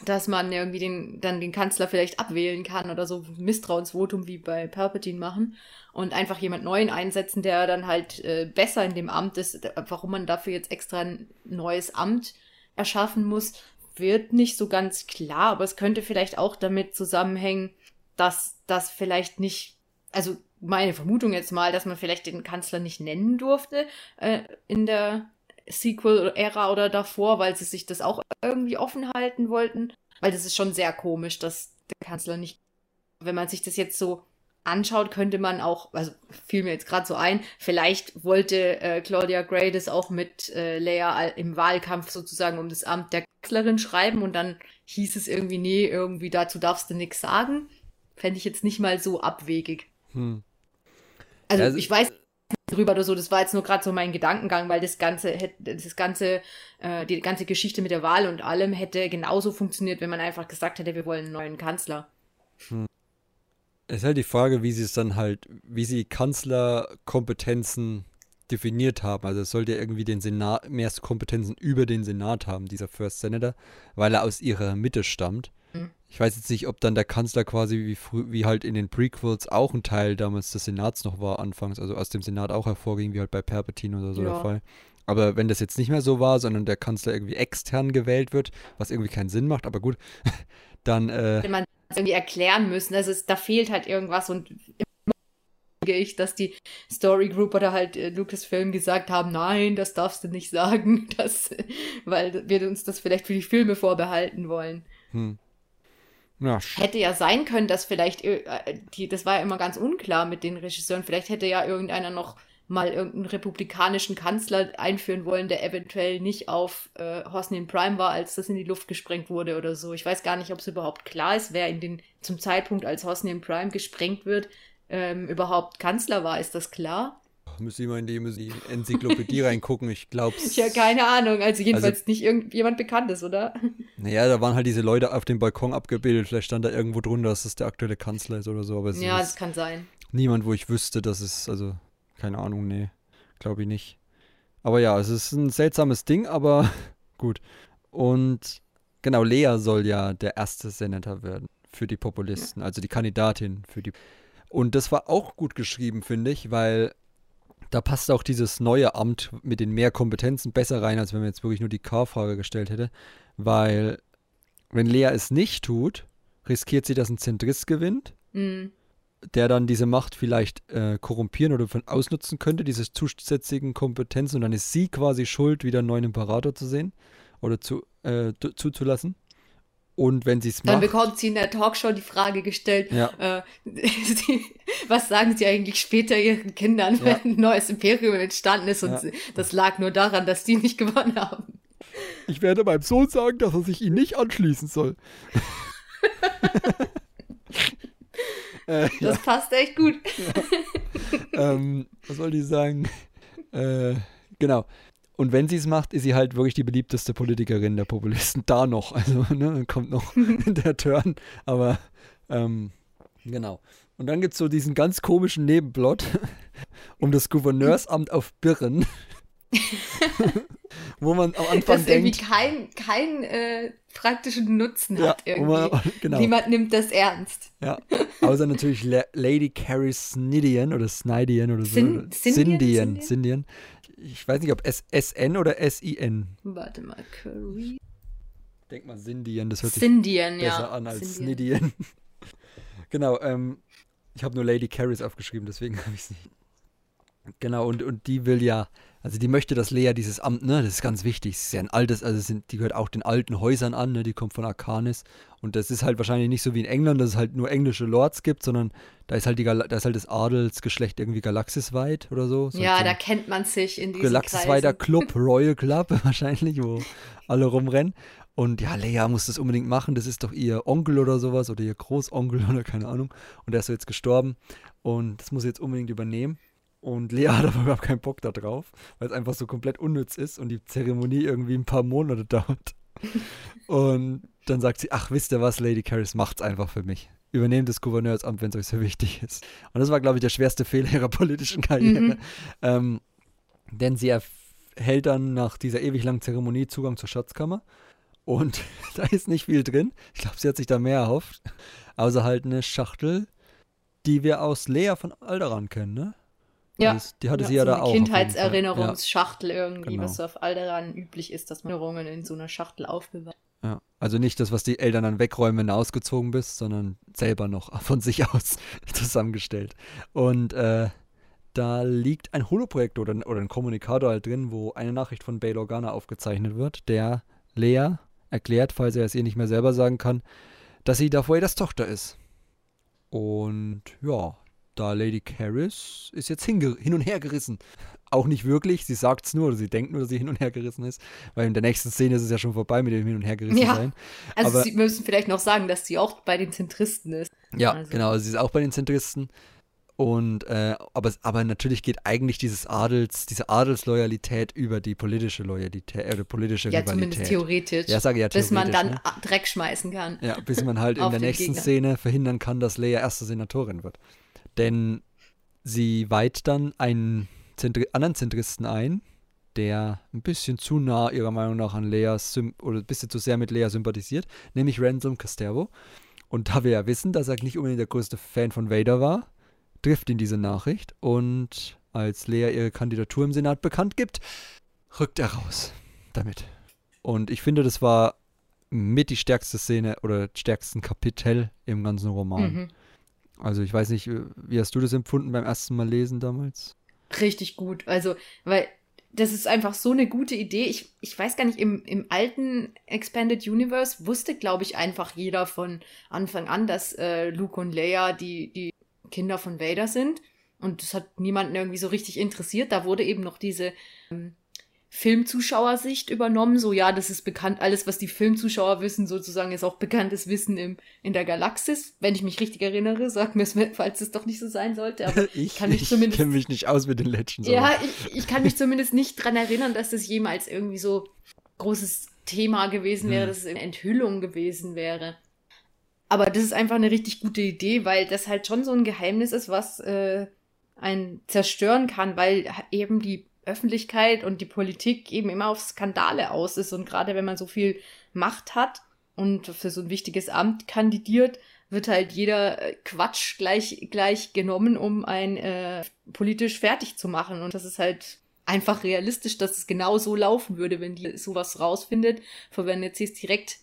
dass man irgendwie den, dann den Kanzler vielleicht abwählen kann oder so Misstrauensvotum wie bei Palpatine machen und einfach jemand Neuen einsetzen, der dann halt äh, besser in dem Amt ist. Warum man dafür jetzt extra ein neues Amt erschaffen muss, wird nicht so ganz klar, aber es könnte vielleicht auch damit zusammenhängen, dass das vielleicht nicht, also meine Vermutung jetzt mal, dass man vielleicht den Kanzler nicht nennen durfte äh, in der Sequel-Ära oder davor, weil sie sich das auch irgendwie offen halten wollten. Weil das ist schon sehr komisch, dass der Kanzler nicht. Wenn man sich das jetzt so anschaut, könnte man auch, also fiel mir jetzt gerade so ein, vielleicht wollte äh, Claudia Gray das auch mit äh, Leia im Wahlkampf sozusagen um das Amt der Kanzlerin schreiben und dann hieß es irgendwie, nee, irgendwie dazu darfst du nichts sagen. Fände ich jetzt nicht mal so abwegig. Hm. Also, also ich weiß drüber oder so. Das war jetzt nur gerade so mein Gedankengang, weil das ganze, das ganze, äh, die ganze Geschichte mit der Wahl und allem hätte genauso funktioniert, wenn man einfach gesagt hätte, wir wollen einen neuen Kanzler. Hm. Es ist halt die Frage, wie sie es dann halt, wie sie Kanzlerkompetenzen definiert haben. Also es sollte irgendwie den Senat, mehr Kompetenzen über den Senat haben, dieser First Senator, weil er aus ihrer Mitte stammt. Mhm. Ich weiß jetzt nicht, ob dann der Kanzler quasi wie, wie halt in den Prequels auch ein Teil damals des Senats noch war, anfangs, also aus dem Senat auch hervorging, wie halt bei Palpatine oder so ja. der Fall. Aber wenn das jetzt nicht mehr so war, sondern der Kanzler irgendwie extern gewählt wird, was irgendwie keinen Sinn macht, aber gut, *laughs* dann. Äh, Hätte man irgendwie erklären müssen, also es, da fehlt halt irgendwas und ich, dass die Story Group oder halt äh, Lucasfilm gesagt haben, nein, das darfst du nicht sagen, *laughs* das, weil wir uns das vielleicht für die Filme vorbehalten wollen. Hm. Ja. Hätte ja sein können, dass vielleicht, äh, die, das war ja immer ganz unklar mit den Regisseuren, vielleicht hätte ja irgendeiner noch mal irgendeinen republikanischen Kanzler einführen wollen, der eventuell nicht auf äh, Hosnian Prime war, als das in die Luft gesprengt wurde oder so. Ich weiß gar nicht, ob es überhaupt klar ist, wer in den zum Zeitpunkt, als Hosnian Prime gesprengt wird, ähm, überhaupt Kanzler war. Ist das klar? Müsste ich mal in die, die *laughs* Enzyklopädie reingucken. Ich glaube Ich habe keine Ahnung. Also jedenfalls also, nicht irgendjemand Bekanntes, oder? Naja, da waren halt diese Leute auf dem Balkon abgebildet. Vielleicht stand da irgendwo drunter, dass das der aktuelle Kanzler ist oder so. Aber ja, das kann sein. Niemand, wo ich wüsste, dass es, also, keine Ahnung, nee. Glaube ich nicht. Aber ja, es ist ein seltsames Ding, aber *laughs* gut. Und genau, Lea soll ja der erste Senator werden für die Populisten, also die Kandidatin für die. Und das war auch gut geschrieben, finde ich, weil da passt auch dieses neue Amt mit den mehr Kompetenzen besser rein, als wenn man jetzt wirklich nur die K-Frage gestellt hätte. Weil, wenn Lea es nicht tut, riskiert sie, dass ein Zentrist gewinnt, mhm. der dann diese Macht vielleicht äh, korrumpieren oder von ausnutzen könnte, diese zusätzlichen Kompetenzen. Und dann ist sie quasi schuld, wieder einen neuen Imperator zu sehen oder zu, äh, zuzulassen. Und wenn sie es macht. Dann bekommt sie in der Talkshow die Frage gestellt, ja. äh, *laughs* was sagen sie eigentlich später ihren Kindern, wenn ein neues Imperium entstanden ist? Und ja. das lag nur daran, dass die nicht gewonnen haben. Ich werde meinem Sohn sagen, dass er sich ihnen nicht anschließen soll. *laughs* äh, das passt echt gut. ähm, was soll ich sagen? Äh, genau. Und wenn sie es macht, ist sie halt wirklich die beliebteste Politikerin der Populisten. Da noch. Also, ne, kommt noch *laughs* *laughs* der Turn. Aber, ähm, genau. Und dann gibt es so diesen ganz komischen Nebenplot *laughs* um das Gouverneursamt auf Birren. wo man am Anfang das denkt. irgendwie keinen kein, äh, praktischen Nutzen ja, hat irgendwie. Man, genau. Niemand nimmt das ernst. Ja, außer natürlich La Lady Carrie Snidian oder Snidian oder so. Sin Sindian. Sindian ich weiß nicht, ob SN oder SIN. Warte mal, Curry. Denk mal Sindian, das hört sich Sindian, besser ja. an als Snidian. *laughs* genau, ähm, ich habe nur Lady Carries aufgeschrieben, deswegen *laughs* habe ich es nicht. Genau, und, und die will ja, also die möchte, dass Lea dieses Amt, ne, das ist ganz wichtig, es ist ja ein altes, also sind, die gehört auch den alten Häusern an, ne, die kommt von Arcanis und das ist halt wahrscheinlich nicht so wie in England, dass es halt nur englische Lords gibt, sondern da ist halt, die da ist halt das Adelsgeschlecht irgendwie galaxisweit oder so. so ja, so da kennt man sich in diesem Galaxisweiter Club, *laughs* Royal Club *laughs* wahrscheinlich, wo alle rumrennen. Und ja, Lea muss das unbedingt machen. Das ist doch ihr Onkel oder sowas oder ihr Großonkel *laughs* oder keine Ahnung. Und der ist so jetzt gestorben. Und das muss sie jetzt unbedingt übernehmen. Und Lea *laughs* hat aber überhaupt keinen Bock da drauf, weil es einfach so komplett unnütz ist und die Zeremonie irgendwie ein paar Monate *laughs* dauert. und dann sagt sie, ach, wisst ihr was, Lady Caris macht's einfach für mich. Übernehmt das Gouverneursamt, wenn es euch so *laughs* wichtig ist. Und das war, glaube ich, der schwerste Fehler ihrer politischen Karriere. Mhm. Ähm, denn sie erhält dann nach dieser ewig langen Zeremonie Zugang zur Schatzkammer. Und da ist nicht viel drin. Ich glaube, sie hat sich da mehr erhofft. Außer halt eine Schachtel, die wir aus Lea von Alderan kennen, ne? Ja. Also, die hatte ja, sie ja so da auch. Kindheitserinnerungsschachtel ja. irgendwie, genau. was so auf Alderan üblich ist, dass man Erinnerungen in so einer Schachtel aufbewahrt. Ja. Also nicht das, was die Eltern dann wegräumen, wenn du ausgezogen bist, sondern selber noch *laughs* von sich aus zusammengestellt. Und äh, da liegt ein Holoprojektor oder, oder ein Kommunikator halt drin, wo eine Nachricht von Bail Organa aufgezeichnet wird, der Lea erklärt, falls er es ihr nicht mehr selber sagen kann, dass sie Darth Tochter ist. Und ja, da Lady Caris ist jetzt hin und her gerissen. Auch nicht wirklich, sie sagt es nur oder sie denkt nur, dass sie hin und her gerissen ist, weil in der nächsten Szene ist es ja schon vorbei mit dem Hin und Her gerissen ja. sein. Also Aber, sie müssen vielleicht noch sagen, dass sie auch bei den Zentristen ist. Ja, also. genau, sie ist auch bei den Zentristen. Und äh, aber, aber natürlich geht eigentlich dieses Adels, diese Adelsloyalität über die politische Loyalität, äh, politische ja, Rivalität. zumindest theoretisch. Ja, sage ja Bis man dann ne? Dreck schmeißen kann. Ja, bis man halt *laughs* in der nächsten Gegner. Szene verhindern kann, dass Leia erste Senatorin wird. Denn sie weiht dann einen Zentri anderen Zentristen ein, der ein bisschen zu nah ihrer Meinung nach an Lea oder ein bisschen zu sehr mit Lea sympathisiert, nämlich Ransom Castervo. Und da wir ja wissen, dass er nicht unbedingt der größte Fan von Vader war, trifft ihn diese Nachricht und als Lea ihre Kandidatur im Senat bekannt gibt, rückt er raus damit. Und ich finde, das war mit die stärkste Szene oder stärksten Kapitel im ganzen Roman. Mhm. Also ich weiß nicht, wie hast du das empfunden beim ersten Mal lesen damals? Richtig gut. Also, weil das ist einfach so eine gute Idee. Ich, ich weiß gar nicht, im, im alten Expanded Universe wusste, glaube ich, einfach jeder von Anfang an, dass äh, Luke und Leia die, die Kinder von Vader sind. Und das hat niemanden irgendwie so richtig interessiert. Da wurde eben noch diese ähm, Filmzuschauersicht übernommen. So, ja, das ist bekannt. Alles, was die Filmzuschauer wissen, sozusagen, ist auch bekanntes Wissen im, in der Galaxis. Wenn ich mich richtig erinnere, sag mir es, falls es doch nicht so sein sollte. Aber *laughs* ich kann mich ich zumindest. kenne mich nicht aus mit den Legends. Ja, ich, ich kann mich zumindest nicht dran erinnern, dass das jemals irgendwie so großes Thema gewesen wäre, hm. dass es eine Enthüllung gewesen wäre. Aber das ist einfach eine richtig gute Idee, weil das halt schon so ein Geheimnis ist, was äh, einen zerstören kann, weil eben die Öffentlichkeit und die Politik eben immer auf Skandale aus ist. Und gerade wenn man so viel Macht hat und für so ein wichtiges Amt kandidiert, wird halt jeder äh, Quatsch gleich, gleich genommen, um ein äh, politisch fertig zu machen. Und das ist halt einfach realistisch, dass es genau so laufen würde, wenn die sowas rausfindet, verwendet sie es direkt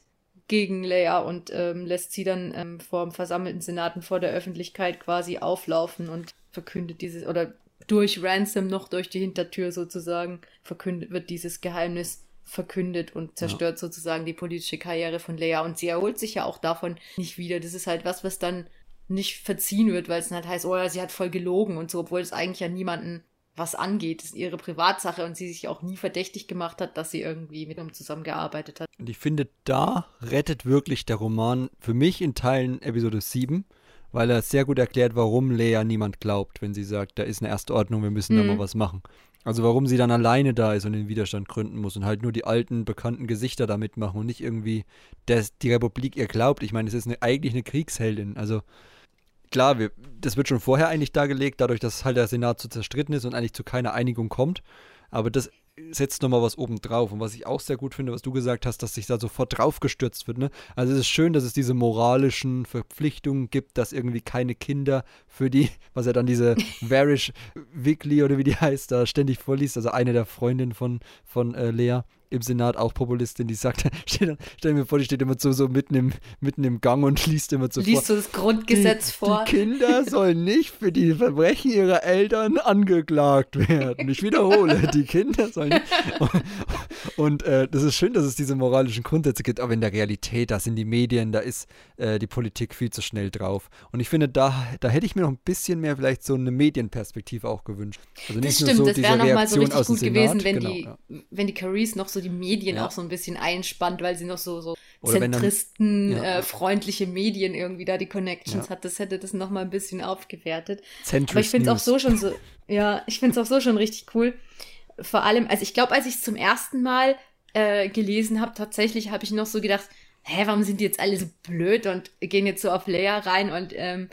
gegen Leia und ähm, lässt sie dann ähm, vor dem versammelten Senaten vor der Öffentlichkeit quasi auflaufen und verkündet dieses oder durch Ransom noch durch die Hintertür sozusagen verkündet wird dieses Geheimnis verkündet und zerstört ja. sozusagen die politische Karriere von Leia und sie erholt sich ja auch davon nicht wieder. Das ist halt was, was dann nicht verziehen wird, weil es dann halt heißt, oh ja, sie hat voll gelogen und so, obwohl es eigentlich ja niemanden was angeht. Das ist ihre Privatsache und sie sich auch nie verdächtig gemacht hat, dass sie irgendwie mit ihm zusammengearbeitet hat. Und ich finde, da rettet wirklich der Roman für mich in Teilen Episode 7, weil er sehr gut erklärt, warum Lea niemand glaubt, wenn sie sagt, da ist eine erste Ordnung, wir müssen mhm. da mal was machen. Also warum sie dann alleine da ist und den Widerstand gründen muss und halt nur die alten, bekannten Gesichter da mitmachen und nicht irgendwie, dass die Republik ihr glaubt. Ich meine, es ist eine, eigentlich eine Kriegsheldin. Also klar, wir, das wird schon vorher eigentlich dargelegt, dadurch, dass halt der Senat zu zerstritten ist und eigentlich zu keiner Einigung kommt. Aber das setzt nochmal was oben drauf. Und was ich auch sehr gut finde, was du gesagt hast, dass sich da sofort draufgestürzt wird. Ne? Also es ist schön, dass es diese moralischen Verpflichtungen gibt, dass irgendwie keine Kinder für die, *laughs* was er dann diese *laughs* Varish Wiggly oder wie die heißt, da ständig vorliest, also eine der Freundinnen von, von äh, Lea, im Senat auch Populistin, die sagt, *laughs* stell, stell mir vor, die steht immer so, so mitten, im, mitten im Gang und liest immer so liest vor. Liest du das Grundgesetz die, vor? Die Kinder sollen nicht für die Verbrechen ihrer Eltern angeklagt werden. Ich wiederhole, die Kinder sollen nicht. *laughs* Und, äh, das ist schön, dass es diese moralischen Grundsätze gibt, aber in der Realität, da sind die Medien, da ist äh, die Politik viel zu schnell drauf. Und ich finde, da, da hätte ich mir noch ein bisschen mehr vielleicht so eine Medienperspektive auch gewünscht. Also nicht das stimmt, nur so das wäre nochmal so richtig gut gewesen, wenn, genau, die, ja. wenn die Carees noch so die Medien ja. auch so ein bisschen einspannt, weil sie noch so, so Zentristen-freundliche ja. äh, Medien irgendwie da die Connections hat. Das hätte das noch mal ein bisschen aufgewertet. Zentrist Aber ich finde es auch so schon so, ja, ich finde es auch so schon richtig cool. Vor allem, also ich glaube, als ich es zum ersten Mal äh, gelesen habe, tatsächlich habe ich noch so gedacht, hä, warum sind die jetzt alle so blöd und gehen jetzt so auf Leia rein und ähm,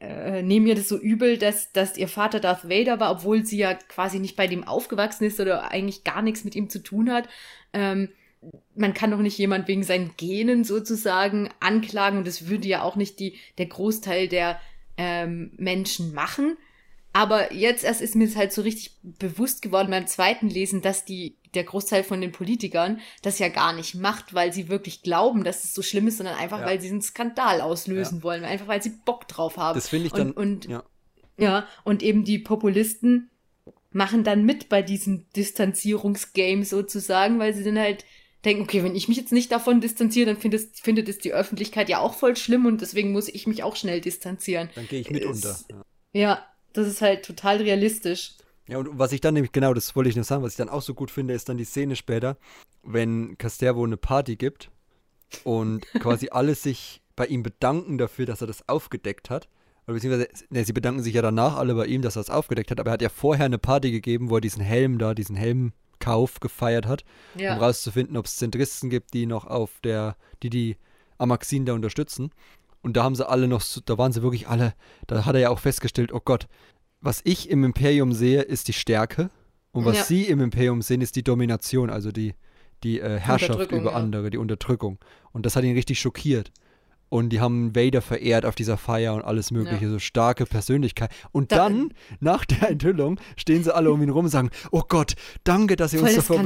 äh, nehmen ihr das so übel, dass, dass ihr Vater Darth Vader war, obwohl sie ja quasi nicht bei dem aufgewachsen ist oder eigentlich gar nichts mit ihm zu tun hat. Ähm, man kann doch nicht jemand wegen seinen Genen sozusagen anklagen und das würde ja auch nicht die, der Großteil der ähm, Menschen machen. Aber jetzt erst ist mir es halt so richtig bewusst geworden beim zweiten Lesen, dass die, der Großteil von den Politikern das ja gar nicht macht, weil sie wirklich glauben, dass es so schlimm ist, sondern einfach, ja. weil sie einen Skandal auslösen ja. wollen, einfach weil sie Bock drauf haben. Das finde ich dann. Und, und, ja. ja, und eben die Populisten machen dann mit bei diesem Distanzierungsgame sozusagen, weil sie dann halt denken, okay, wenn ich mich jetzt nicht davon distanziere, dann findet, findet es die Öffentlichkeit ja auch voll schlimm und deswegen muss ich mich auch schnell distanzieren. Dann gehe ich mit unter. Ja, das ist halt total realistisch. Ja, und was ich dann nämlich, genau, das wollte ich noch sagen, was ich dann auch so gut finde, ist dann die Szene später, wenn Castervo eine Party gibt und *laughs* quasi alle sich bei ihm bedanken dafür, dass er das aufgedeckt hat. Oder beziehungsweise, ne, sie bedanken sich ja danach alle bei ihm, dass er es aufgedeckt hat, aber er hat ja vorher eine Party gegeben, wo er diesen Helm da, diesen Helmkauf gefeiert hat, ja. um rauszufinden, ob es Zentristen gibt, die noch auf der, die die Amaxin da unterstützen. Und da haben sie alle noch, da waren sie wirklich alle, da hat er ja auch festgestellt, oh Gott, was ich im Imperium sehe, ist die Stärke. Und was ja. sie im Imperium sehen, ist die Domination, also die, die äh, Herrschaft über ja. andere, die Unterdrückung. Und das hat ihn richtig schockiert. Und die haben Vader verehrt auf dieser Feier und alles Mögliche, ja. so starke Persönlichkeit. Und da, dann, nach der Enthüllung, stehen sie alle um ihn rum und sagen: Oh Gott, danke, dass ihr uns davor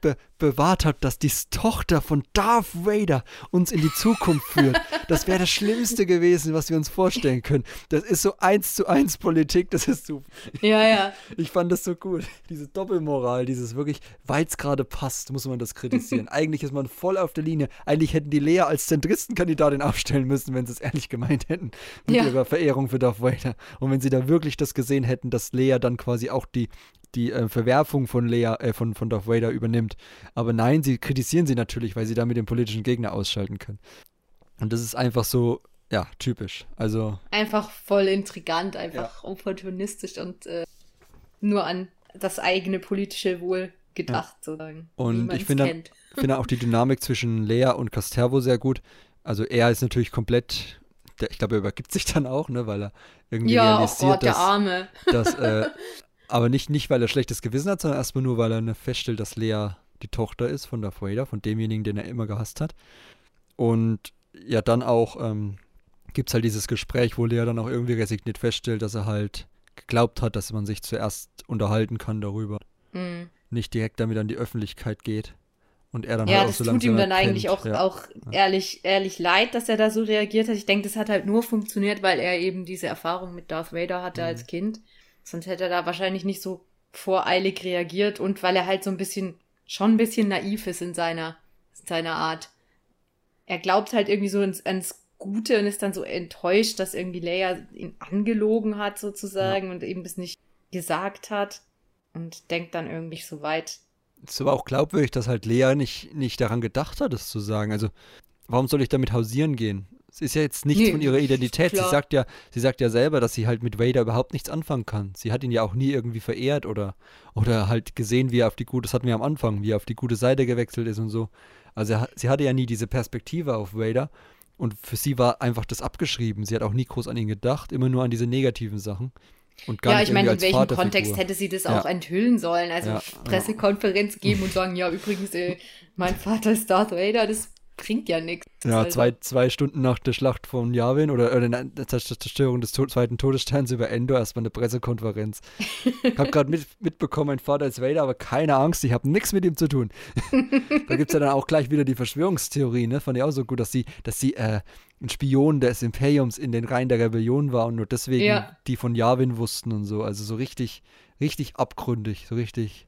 be bewahrt habt, dass die Tochter von Darth Vader uns in die Zukunft führt. Das wäre das Schlimmste gewesen, was wir uns vorstellen können. Das ist so eins zu eins Politik, das ist super. Ja, ja. Ich fand das so gut. Diese Doppelmoral, dieses wirklich, weil es gerade passt, muss man das kritisieren. *laughs* Eigentlich ist man voll auf der Linie. Eigentlich hätten die Lea als Zentristenkandidatin aufstellen müssen, wenn sie es ehrlich gemeint hätten. Mit ja. ihrer Verehrung für Darth Vader. Und wenn sie da wirklich das gesehen hätten, dass Lea dann quasi auch die die äh, Verwerfung von Leia, äh, von, von Darth Vader übernimmt. Aber nein, sie kritisieren sie natürlich, weil sie damit den politischen Gegner ausschalten können. Und das ist einfach so, ja, typisch. Also. Einfach voll intrigant, einfach ja. opportunistisch und äh, nur an das eigene politische Wohl gedacht, ja. sozusagen. Und ich finde find auch die Dynamik zwischen Lea und Castervo sehr gut. Also er ist natürlich komplett, der, ich glaube, er übergibt sich dann auch, ne, weil er irgendwie ja, realisiert, oh Gott, dass, der Arme. *laughs* dass äh, *laughs* aber nicht, nicht, weil er schlechtes Gewissen hat, sondern erstmal nur, weil er ne, feststellt, dass Lea die Tochter ist von Darth Vader, von demjenigen, den er immer gehasst hat. Und ja, dann auch ähm, gibt es halt dieses Gespräch, wo Lea dann auch irgendwie resigniert feststellt, dass er halt geglaubt hat, dass man sich zuerst unterhalten kann darüber. Mhm. Nicht direkt damit an die Öffentlichkeit geht. Und er dann ja, halt auch so das tut ihm dann erkennt. eigentlich auch, ja. auch ehrlich, ehrlich leid, dass er da so reagiert hat. Ich denke, das hat halt nur funktioniert, weil er eben diese Erfahrung mit Darth Vader hatte mhm. als Kind. Sonst hätte er da wahrscheinlich nicht so voreilig reagiert und weil er halt so ein bisschen, schon ein bisschen naiv ist in seiner, in seiner Art. Er glaubt halt irgendwie so ins, ins Gute und ist dann so enttäuscht, dass irgendwie Leia ihn angelogen hat sozusagen ja. und eben das nicht gesagt hat und denkt dann irgendwie so weit. Es ist aber auch glaubwürdig, dass halt Lea nicht, nicht daran gedacht hat, es zu sagen. Also, warum soll ich damit hausieren gehen? Es ist ja jetzt nichts nee, von ihrer Identität. Sie sagt ja, sie sagt ja selber, dass sie halt mit Vader überhaupt nichts anfangen kann. Sie hat ihn ja auch nie irgendwie verehrt oder, oder halt gesehen, wie er auf die gute, das hatten wir am Anfang, wie er auf die gute Seite gewechselt ist und so. Also sie hatte ja nie diese Perspektive auf Vader und für sie war einfach das abgeschrieben. Sie hat auch nie groß an ihn gedacht, immer nur an diese negativen Sachen. Ja, ich meine, in welchem Kontext hätte sie das ja. auch enthüllen sollen? Also ja, Pressekonferenz geben und sagen, ja, übrigens, ey, mein Vater ist Darth Vader, das bringt ja nichts. Ja, also. zwei, zwei Stunden nach der Schlacht von Yavin oder, oder der Zerstörung des to zweiten Todessterns über Endor erstmal eine Pressekonferenz. ich habe gerade mit, mitbekommen, mein Vater ist Vader, aber keine Angst, ich habe nichts mit ihm zu tun. *laughs* da gibt es ja dann auch gleich wieder die Verschwörungstheorie, ne? Fand ich auch so gut, dass sie, dass sie äh, ein Spion des Imperiums in den Reihen der Rebellion war und nur deswegen ja. die von Yavin wussten und so. Also so richtig, richtig abgründig, so richtig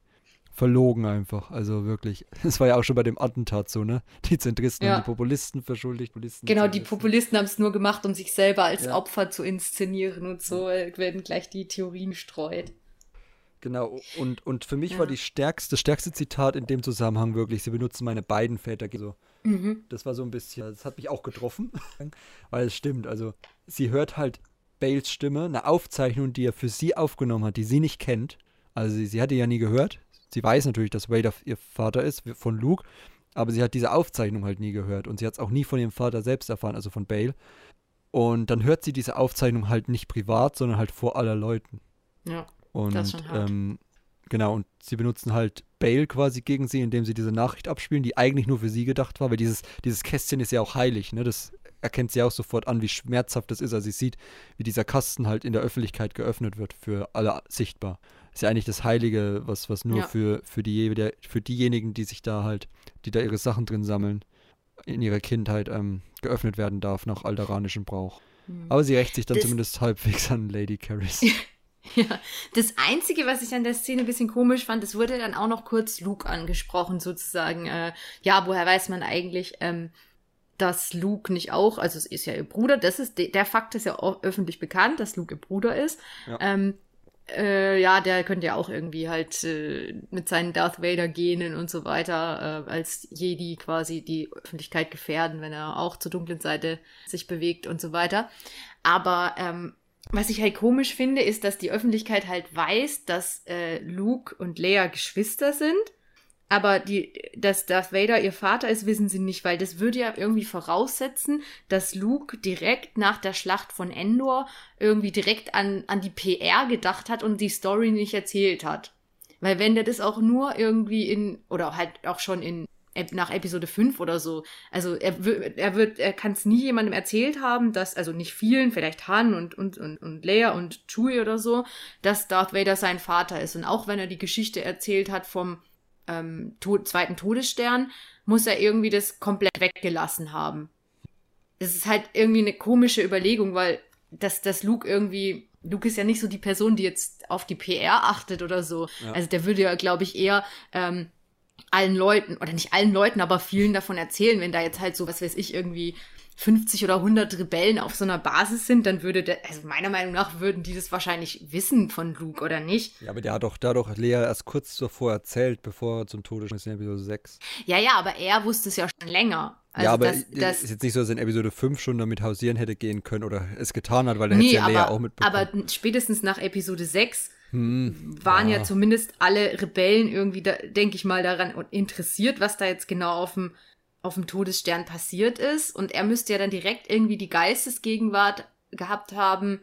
verlogen einfach. Also wirklich. *laughs* Das war ja auch schon bei dem Attentat so, ne? Die Zentristen ja. haben die Populisten verschuldigt. Populisten genau, die Populisten haben es nur gemacht, um sich selber als ja. Opfer zu inszenieren und so werden gleich die Theorien streut. Genau, und, und für mich ja. war die stärkste, das stärkste Zitat in dem Zusammenhang wirklich, sie benutzen meine beiden Väter. So. Mhm. Das war so ein bisschen, das hat mich auch getroffen, *laughs* weil es stimmt. Also, sie hört halt Bales Stimme, eine Aufzeichnung, die er für sie aufgenommen hat, die sie nicht kennt. Also, sie, sie hatte ja nie gehört. Sie weiß natürlich, dass Vader ihr Vater ist, von Luke, aber sie hat diese Aufzeichnung halt nie gehört und sie hat es auch nie von ihrem Vater selbst erfahren, also von Bale. Und dann hört sie diese Aufzeichnung halt nicht privat, sondern halt vor aller Leuten. Ja. Und das ist schon hart. Ähm, genau, und sie benutzen halt Bale quasi gegen sie, indem sie diese Nachricht abspielen, die eigentlich nur für sie gedacht war, weil dieses, dieses Kästchen ist ja auch heilig, ne? Das erkennt sie auch sofort an, wie schmerzhaft das ist. Also sie sieht, wie dieser Kasten halt in der Öffentlichkeit geöffnet wird, für alle sichtbar ist ja eigentlich das Heilige, was, was nur ja. für, für, die, für diejenigen, die sich da halt, die da ihre Sachen drin sammeln, in ihrer Kindheit ähm, geöffnet werden darf nach alderanischem Brauch. Mhm. Aber sie rächt sich dann das, zumindest halbwegs an Lady Caris. *laughs* ja, das Einzige, was ich an der Szene ein bisschen komisch fand, es wurde dann auch noch kurz Luke angesprochen, sozusagen. Äh, ja, woher weiß man eigentlich, ähm, dass Luke nicht auch, also es ist ja ihr Bruder, das ist, der Fakt ist ja öffentlich bekannt, dass Luke ihr Bruder ist. Ja. Ähm, äh, ja, der könnte ja auch irgendwie halt äh, mit seinen Darth Vader-Genen und so weiter äh, als Jedi quasi die Öffentlichkeit gefährden, wenn er auch zur dunklen Seite sich bewegt und so weiter. Aber ähm, was ich halt komisch finde, ist, dass die Öffentlichkeit halt weiß, dass äh, Luke und Leia Geschwister sind aber die, dass Darth Vader ihr Vater ist, wissen sie nicht, weil das würde ja irgendwie voraussetzen, dass Luke direkt nach der Schlacht von Endor irgendwie direkt an, an die PR gedacht hat und die Story nicht erzählt hat. Weil wenn der das auch nur irgendwie in, oder halt auch schon in, nach Episode 5 oder so, also er, er wird, er kann es nie jemandem erzählt haben, dass, also nicht vielen, vielleicht Han und, und, und, und Leia und Chewie oder so, dass Darth Vader sein Vater ist. Und auch wenn er die Geschichte erzählt hat vom, ähm, to zweiten Todesstern, muss er irgendwie das komplett weggelassen haben. Das ist halt irgendwie eine komische Überlegung, weil dass, dass Luke irgendwie, Luke ist ja nicht so die Person, die jetzt auf die PR achtet oder so. Ja. Also der würde ja, glaube ich, eher ähm, allen Leuten, oder nicht allen Leuten, aber vielen davon erzählen, wenn da jetzt halt so, was weiß ich, irgendwie 50 oder 100 Rebellen auf so einer Basis sind, dann würde der, also meiner Meinung nach würden die das wahrscheinlich wissen von Luke, oder nicht? Ja, aber der hat doch, doch Lea erst kurz davor erzählt, bevor er zum Tode ist in Episode 6. Ja, ja, aber er wusste es ja schon länger. Also ja, aber das, es das, ist jetzt nicht so, dass er in Episode 5 schon damit hausieren hätte gehen können oder es getan hat, weil dann nee, hätte ja Lea aber, auch mitbekommen. aber spätestens nach Episode 6 Hm, waren ja. ja. zumindest alle Rebellen irgendwie, da, denke ich mal, daran interessiert, was da jetzt genau auf dem, auf dem Todesstern passiert ist. Und er müsste ja dann direkt irgendwie die Geistesgegenwart gehabt haben,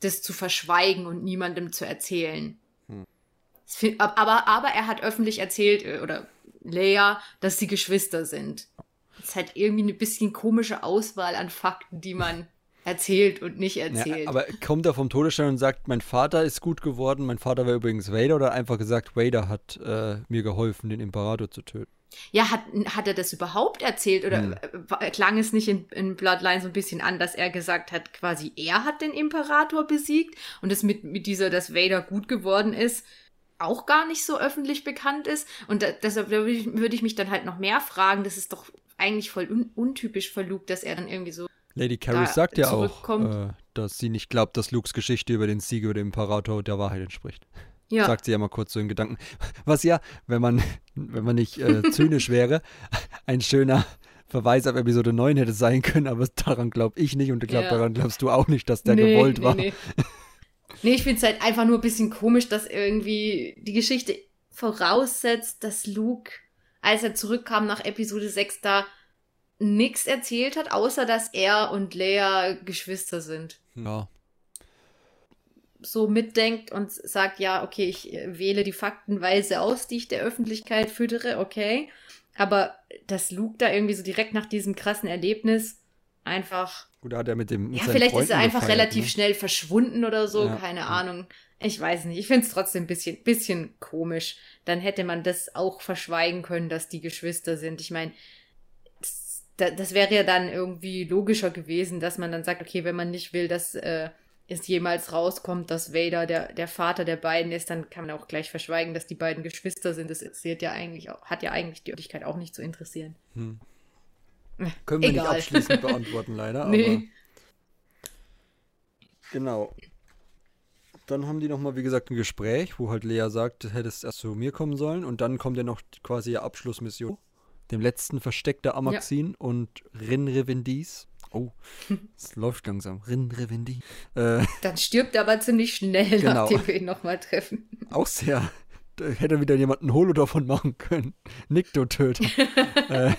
das zu verschweigen und niemandem zu erzählen. Hm. Aber, aber er hat öffentlich erzählt, äh, oder Leia, dass sie Geschwister sind. Das ist halt irgendwie eine bisschen komische Auswahl an Fakten, die man *laughs* erzählt und nicht erzählt. Ja, aber kommt er vom Todesstern und sagt, mein Vater ist gut geworden, mein Vater war übrigens Vader oder einfach gesagt, Vader hat äh, mir geholfen, den Imperator zu töten? Ja, hat, hat er das überhaupt erzählt oder Hm. äh, klang es nicht in, in Bloodline so ein bisschen an, dass er gesagt hat, quasi er hat den Imperator besiegt und es mit, mit dieser, dass Vader gut geworden ist, auch gar nicht so öffentlich bekannt ist. Und da, deshalb würde ich, würde ich mich dann halt noch mehr fragen, das ist doch eigentlich voll un, untypisch für Luke, dass er dann irgendwie so. Lady Carrie sagt ja auch, äh, dass sie nicht glaubt, dass Lukes Geschichte über den Sieg über den Imperator der Wahrheit entspricht. Ja, Sagt sie ja mal kurz so in Gedanken. Was ja, wenn man, *laughs* wenn man nicht äh, *laughs* zynisch wäre, ein schöner Verweis auf Episode 9 hätte sein können, aber daran glaube ich nicht und ich glaube, Ja. daran glaubst du auch nicht, dass der Nee, gewollt nee, war. Nee, *laughs* nee ich finde es halt einfach nur ein bisschen komisch, dass irgendwie die Geschichte voraussetzt, dass Luke, als er zurückkam nach Episode 6, da nichts erzählt hat, außer dass er und Leia Geschwister sind. Ja. So mitdenkt und sagt, ja, okay, ich äh, wähle die Faktenweise aus, die ich der Öffentlichkeit füttere, okay. Aber dass Luke da irgendwie so direkt nach diesem krassen Erlebnis einfach Gut, hat er mit dem. mit ja, vielleicht ist Freunden er einfach gefeiert, relativ ne? schnell verschwunden oder so, Ja, keine ja. Ahnung. Ich weiß nicht. Ich finde es trotzdem ein bisschen, bisschen komisch. Dann hätte man das auch verschweigen können, dass die Geschwister sind. Ich meine, das, da- das wäre ja dann irgendwie logischer gewesen, dass man dann sagt, okay, wenn man nicht will, dass äh, es jemals rauskommt, dass Vader der, der Vater der beiden ist, dann kann man auch gleich verschweigen, dass die beiden Geschwister sind. Das interessiert ja eigentlich auch, hat ja eigentlich die Öffentlichkeit auch nicht zu interessieren. Hm. Äh, Können wir egal. nicht abschließend *laughs* beantworten, leider. Nee. Genau. Dann haben die nochmal, wie gesagt, ein Gespräch, wo halt Lea sagt, du hättest erst zu mir kommen sollen. Und dann kommt ja noch quasi die Abschlussmission. Dem letzten Versteck der Amaxin und Rin Revendis. Oh, es läuft langsam. Rin Revendis. Äh, Dann stirbt er aber ziemlich schnell, *laughs* Genau. nachdem wir ihn nochmal treffen. auch sehr. Da hätte wieder jemand ein Holo davon machen können. Nikto-Töter. *laughs* äh,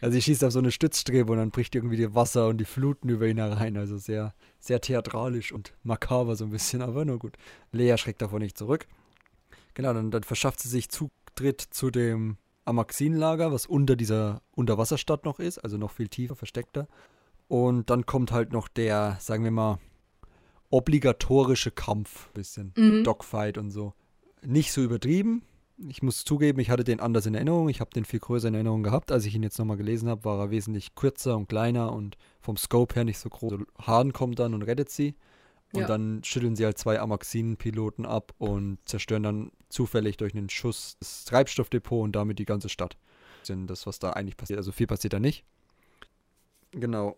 also, sie schießt auf so eine Stützstrebe und dann bricht irgendwie die Wasser und die Fluten über ihn herein. Also, sehr, sehr theatralisch und makaber so ein bisschen, aber nur gut. Lea schreckt davon nicht zurück. Genau, dann, dann verschafft sie sich Zutritt zu dem Amaxin-Lager, was unter dieser Unterwasserstadt noch ist, also noch viel tiefer, versteckter. Und dann kommt halt noch der, sagen wir mal, obligatorische Kampf, bisschen Mhm. Dogfight und so. Nicht so übertrieben. Ich muss zugeben, ich hatte den anders in Erinnerung. Ich habe den viel größer in Erinnerung gehabt. Als ich ihn jetzt nochmal gelesen habe, war er wesentlich kürzer und kleiner und vom Scope her nicht so groß. Hahn kommt dann und rettet sie. Und Ja. dann schütteln sie halt zwei Amaxinen-Piloten ab und zerstören dann zufällig durch einen Schuss das Treibstoffdepot und damit die ganze Stadt. Denn das, was da eigentlich passiert. Also viel passiert da nicht. Genau.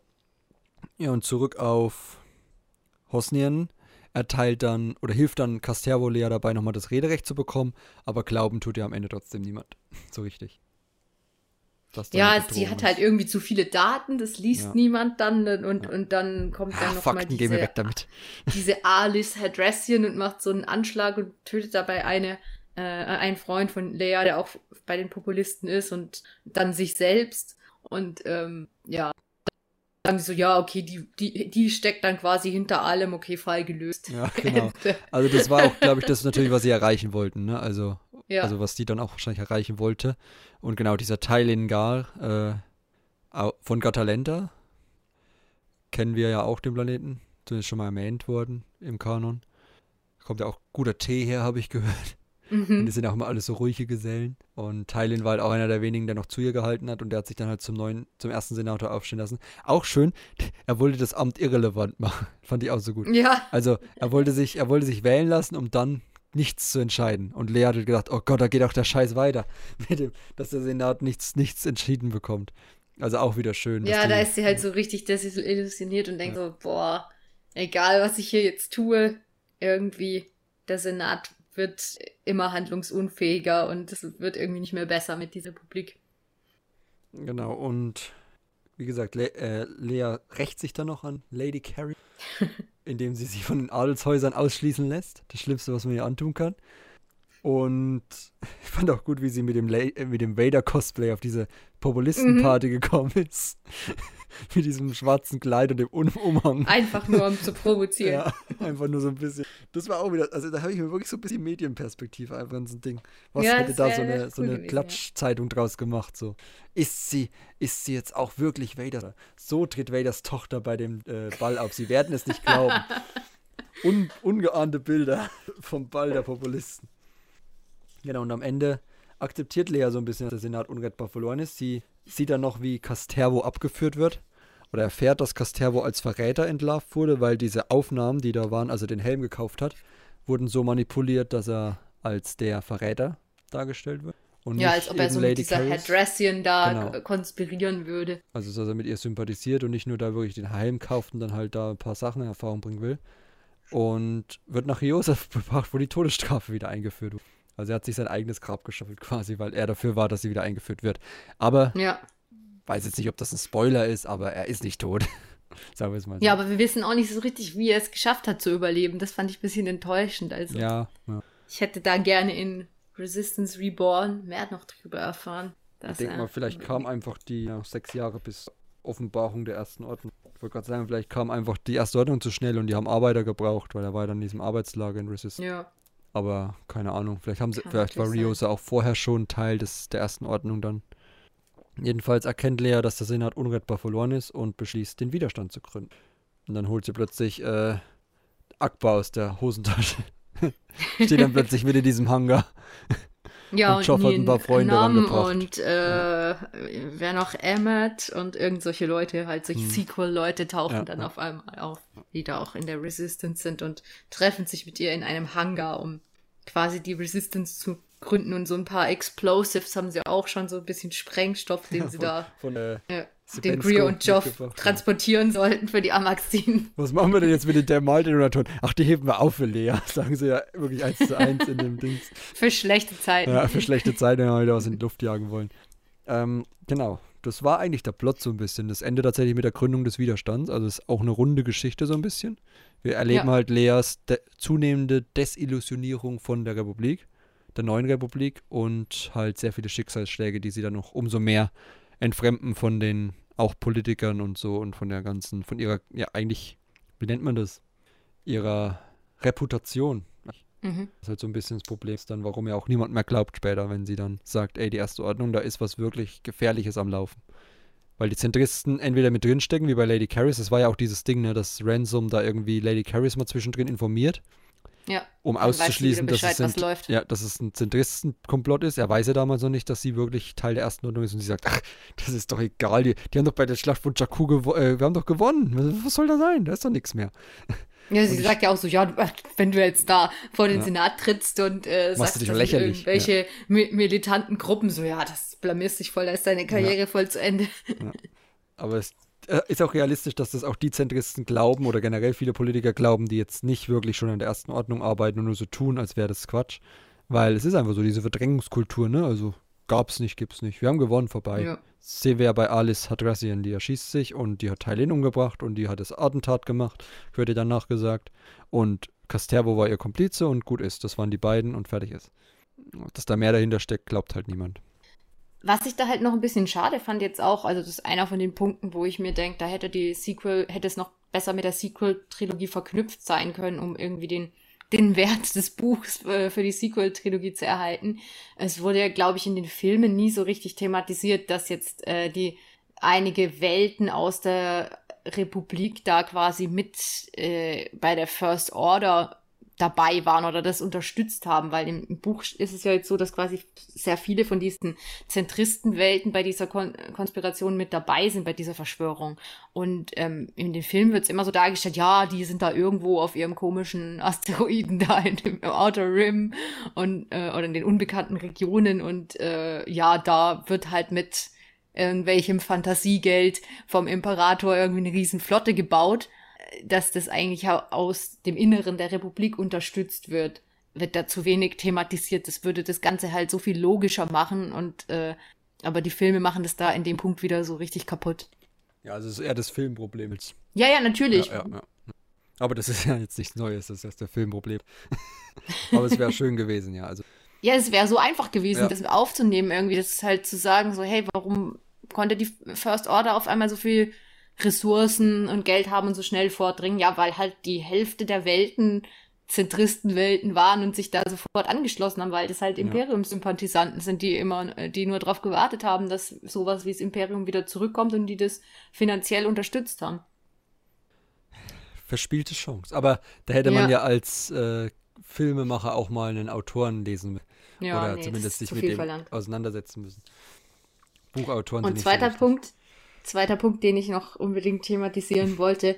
Ja, und zurück auf Hosnien erteilt dann oder hilft dann Castervo Lea dabei, nochmal das Rederecht zu bekommen, aber glauben tut ihr am Ende trotzdem niemand. *laughs* So richtig. Ja, sie hat ist. halt irgendwie zu viele Daten, das liest Ja. niemand dann und, Ja. und dann kommt dann Ah, noch mal Fakten, gehen wir diese, weg damit. *laughs* diese Alice Hadressian und macht so einen Anschlag und tötet dabei eine, äh, einen Freund von Leia, der auch bei den Populisten ist und dann sich selbst und ähm, ja, sagen sie so, ja, okay, die, die, die steckt dann quasi hinter allem, okay, Fall gelöst. Ja, *laughs* genau. Also das war auch, glaube ich, das natürlich, was sie erreichen wollten, ne? Also, ja. also was die dann auch wahrscheinlich erreichen wollte. Und genau, dieser Teilingar äh, von Gatalenta kennen wir ja auch den Planeten. Zumindest schon mal erwähnt worden im Kanon. Kommt ja auch guter Tee her, habe ich gehört. Und mhm. die sind auch immer alles so ruhige Gesellen. Und Tylin war halt auch einer der wenigen, der noch zu ihr gehalten hat. Und der hat sich dann halt zum neuen, zum ersten Senator aufstehen lassen. Auch schön, *laughs* er wollte das Amt irrelevant machen. *laughs* Fand ich auch so gut. Ja, Also er wollte sich, er wollte sich wählen lassen, um dann nichts zu entscheiden. Und Lea hat gedacht, oh Gott, da geht auch der Scheiß weiter, *laughs* mit dem, dass der Senat nichts, nichts entschieden bekommt. Also auch wieder schön. Ja, die- da ist sie halt so richtig desillusioniert und denkt so, boah, egal was ich hier jetzt tue, irgendwie der Senat wird immer handlungsunfähiger und es wird irgendwie nicht mehr besser mit dieser Republik. Genau, und wie gesagt, Le äh, Lea rächt sich dann noch an Lady Carrie, *laughs* indem sie sich von den Adelshäusern ausschließen lässt. Das Schlimmste, was man ihr antun kann. Und *laughs* ich fand auch gut, wie sie mit dem, La äh, mit dem Vader-Cosplay auf diese Populistenparty gekommen ist. *laughs* mit diesem schwarzen Kleid und dem Un Umhang. Einfach nur um zu provozieren. *laughs* Ja, einfach nur so ein bisschen. Das war auch wieder, also da habe ich mir wirklich so ein bisschen Medienperspektive einfach in so ein Ding. Was Ja, hätte da so eine, so eine gewesen, ja. Klatschzeitung draus gemacht? So, ist sie, ist sie jetzt auch wirklich Vader? So tritt Vaders Tochter bei dem äh, Ball auf. Sie werden es nicht glauben. Un, ungeahnte Bilder vom Ball der Populisten. Genau, und am Ende akzeptiert Lea so ein bisschen, dass der Senat unrettbar verloren ist. Sie sieht dann noch, wie Castervo abgeführt wird. Oder erfährt, dass Castervo als Verräter entlarvt wurde, weil diese Aufnahmen, die da waren, als er den Helm gekauft hat, wurden so manipuliert, dass er als der Verräter dargestellt wird. Und Ja, als ob er so Lady mit dieser Carys. Hadrassian da Genau. konspirieren würde. Also, dass er mit ihr sympathisiert und nicht nur da wirklich den Helm kauft und dann halt da ein paar Sachen in Erfahrung bringen will. Und wird nach Josef *laughs* gebracht, wo die Todesstrafe wieder eingeführt wird. Also, er hat sich sein eigenes Grab geschaffelt quasi, weil er dafür war, dass sie wieder eingeführt wird. Aber, Ja. weiß jetzt nicht, ob das ein Spoiler ist, aber er ist nicht tot. *laughs* Sagen wir es mal so. Ja, aber wir wissen auch nicht so richtig, wie er es geschafft hat zu überleben. Das fand ich ein bisschen enttäuschend. Also ja, ja. ich hätte da gerne in Resistance Reborn mehr noch drüber erfahren. Ich denke mal, vielleicht kam einfach die ja, sechs Jahre bis Offenbarung der ersten Ordnung. Ich wollte gerade sagen, vielleicht kam einfach die erste Ordnung zu schnell und die haben Arbeiter gebraucht, weil er war dann in diesem Arbeitslager in Resistance. Ja. Aber keine Ahnung, vielleicht haben sie, Kann vielleicht war. Riosa auch vorher schon Teil des, der ersten Ordnung dann. Jedenfalls erkennt Lea, dass der Senat unrettbar verloren ist und beschließt, den Widerstand zu gründen. Und dann holt sie plötzlich äh, Akbar aus der Hosentasche. *laughs* Steht dann plötzlich mit in diesem Hangar. Ja, Und und, Joff hat ein paar Freunde Nam rangebracht. und äh, wer noch Emmett und irgend solche Leute, halt solche Hm. Sequel-Leute tauchen Ja, dann auf einmal auf, die da auch in der Resistance sind und treffen sich mit ihr in einem Hangar, um quasi die Resistance zu gründen und so ein paar Explosives haben sie auch schon so ein bisschen Sprengstoff, den sie da Von, äh, ja, den Greer und Joff ja. transportieren sollten für die Amaxin. Was machen wir denn jetzt mit den Thermaldetonatoren? Ach, die heben wir auf für Lea, *laughs* sagen sie ja wirklich eins zu eins in dem Dings. Für schlechte Zeiten. Ja, für schlechte Zeiten, wenn wir wieder was in die Luft jagen wollen. Ähm, genau, das war eigentlich der Plot so ein bisschen. Das Ende tatsächlich mit der Gründung des Widerstands. Also es ist auch eine runde Geschichte so ein bisschen. Wir erleben Ja. halt Leas de zunehmende Desillusionierung von der Republik, der neuen Republik und halt sehr viele Schicksalsschläge, die sie dann noch umso mehr entfremden von den auch Politikern und so und von der ganzen, von ihrer, ja eigentlich, wie nennt man das? Ihrer Reputation. Mhm. Das ist halt so ein bisschen das Problem, dann, warum ja auch niemand mehr glaubt später, wenn sie dann sagt, ey, die erste Ordnung, da ist was wirklich Gefährliches am Laufen. Weil die Zentristen entweder mit drinstecken, wie bei Lady Caris, das war ja auch dieses Ding, ne, dass Ransom da irgendwie Lady Caris mal zwischendrin informiert, Ja. um auszuschließen, wieder dass, es Bescheid, läuft. ja, dass es ein Zentristenkomplott ist. Er weiß ja damals noch nicht, dass sie wirklich Teil der ersten Ordnung ist und sie sagt, ach, das ist doch egal, die, die haben doch bei der Schlacht von Jakku gewo- äh, wir haben doch gewonnen. Was- Was soll da sein? Da ist doch nichts mehr. Ja, sie Und ich- sagt ja auch so, ja, wenn du jetzt da vor den Ja. Senat trittst und äh, sagst, du dich lächerlich, irgendwelche mi militanten Gruppen, so, ja, das blamierst dich voll, da ist deine Karriere voll zu Ende. Aber es äh, ist auch realistisch, dass das auch die Zentristen glauben oder generell viele Politiker glauben, die jetzt nicht wirklich schon an der ersten Ordnung arbeiten und nur so tun, als wäre das Quatsch. Weil es ist einfach so, diese Verdrängungskultur, ne? Also gab's nicht, gibt's nicht. Wir haben gewonnen, vorbei. Ja. Sehen wir ja bei Alice Hadrassian, die erschießt sich und die hat Thailand umgebracht und die hat das Attentat gemacht, wird ihr danach gesagt. Und Castervo war ihr Komplize und gut ist. Das waren die beiden und fertig ist. Dass da mehr dahinter steckt, glaubt halt niemand. Was ich da halt noch ein bisschen schade fand jetzt auch, also das ist einer von den Punkten, wo ich mir denke, da hätte die Sequel, hätte es noch besser mit der Sequel-Trilogie verknüpft sein können, um irgendwie den, den Wert des Buchs äh, für die Sequel-Trilogie zu erhalten. Es wurde ja, glaube ich, in den Filmen nie so richtig thematisiert, dass jetzt äh, die einige Welten aus der Republik da quasi mit äh, bei der First Order dabei waren oder das unterstützt haben, weil im, Buch ist es ja jetzt so, dass quasi sehr viele von diesen Zentristenwelten bei dieser Kon Konspiration mit dabei sind, bei dieser Verschwörung. Und ähm, in den Filmen wird es immer so dargestellt, ja, die sind da irgendwo auf ihrem komischen Asteroiden da in dem Outer Rim und äh, oder in den unbekannten Regionen und äh, ja, da wird halt mit irgendwelchem Fantasiegeld vom Imperator irgendwie eine Riesenflotte gebaut, dass das eigentlich aus dem Inneren der Republik unterstützt wird, wird da zu wenig thematisiert. Das würde das Ganze halt so viel logischer machen und äh, aber die Filme machen das da in dem Punkt wieder so richtig kaputt. Ja, also es ist eher das Filmproblem. Ja, ja, natürlich. Ja, ja, ja. Aber das ist ja jetzt nichts Neues, das ist erst der Filmproblem. *laughs* aber es wäre schön gewesen, ja. Also. Ja, es wäre so einfach gewesen, das aufzunehmen, irgendwie, das halt zu sagen, so, hey, warum konnte die First Order auf einmal so viel Ressourcen und Geld haben und so schnell vordringen? Ja, weil halt die Hälfte der Welten Zentristenwelten waren und sich da sofort angeschlossen haben, weil das halt Imperium-Sympathisanten sind, die immer, die nur darauf gewartet haben, dass sowas wie das Imperium wieder zurückkommt und die das finanziell unterstützt haben. Verspielte Chance. Aber da hätte man ja, ja als äh, Filmemacher auch mal einen Autoren lesen ja, oder nee, zumindest sich mit dem verlangt. auseinandersetzen müssen. Buchautoren Und zweiter so Punkt, zweiter Punkt, den ich noch unbedingt thematisieren wollte,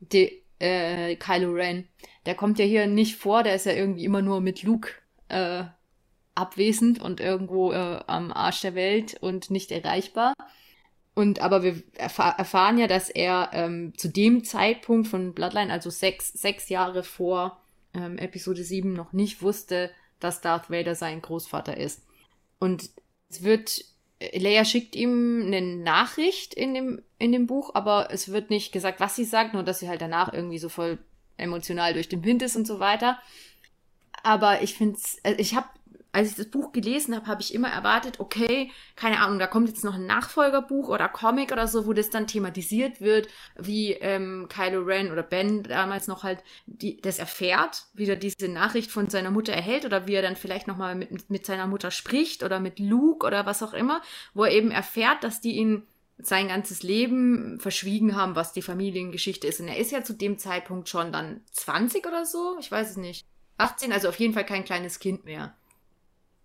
die, äh, Kylo Ren. Der kommt ja hier nicht vor, der ist ja irgendwie immer nur mit Luke äh, abwesend und irgendwo äh, am Arsch der Welt und nicht erreichbar. Und aber wir erfahr erfahren ja, dass er ähm, zu dem Zeitpunkt von Bloodline, also sechs, sechs Jahre vor ähm, Episode 7, noch nicht wusste, dass Darth Vader sein Großvater ist. Und es wird Leia schickt ihm eine Nachricht in dem, in dem Buch, aber es wird nicht gesagt, was sie sagt, nur dass sie halt danach irgendwie so voll emotional durch den Wind ist und so weiter. Aber ich finde äh, ich habe als ich das Buch gelesen habe, habe ich immer erwartet, okay, keine Ahnung, da kommt jetzt noch ein Nachfolgerbuch oder Comic oder so, wo das dann thematisiert wird, wie ähm, Kylo Ren oder Ben damals noch halt die, das erfährt, wie er diese Nachricht von seiner Mutter erhält oder wie er dann vielleicht nochmal mit, mit seiner Mutter spricht oder mit Luke oder was auch immer, wo er eben erfährt, dass die ihn sein ganzes Leben verschwiegen haben, was die Familiengeschichte ist. Und er ist ja zu dem Zeitpunkt schon dann 20 oder so, ich weiß es nicht. 18, also auf jeden Fall kein kleines Kind mehr.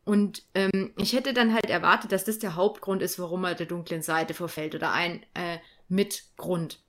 Und ähm, ich hätte dann halt erwartet, dass das der Hauptgrund ist, warum er der dunklen Seite verfällt oder ein äh, Mitgrund.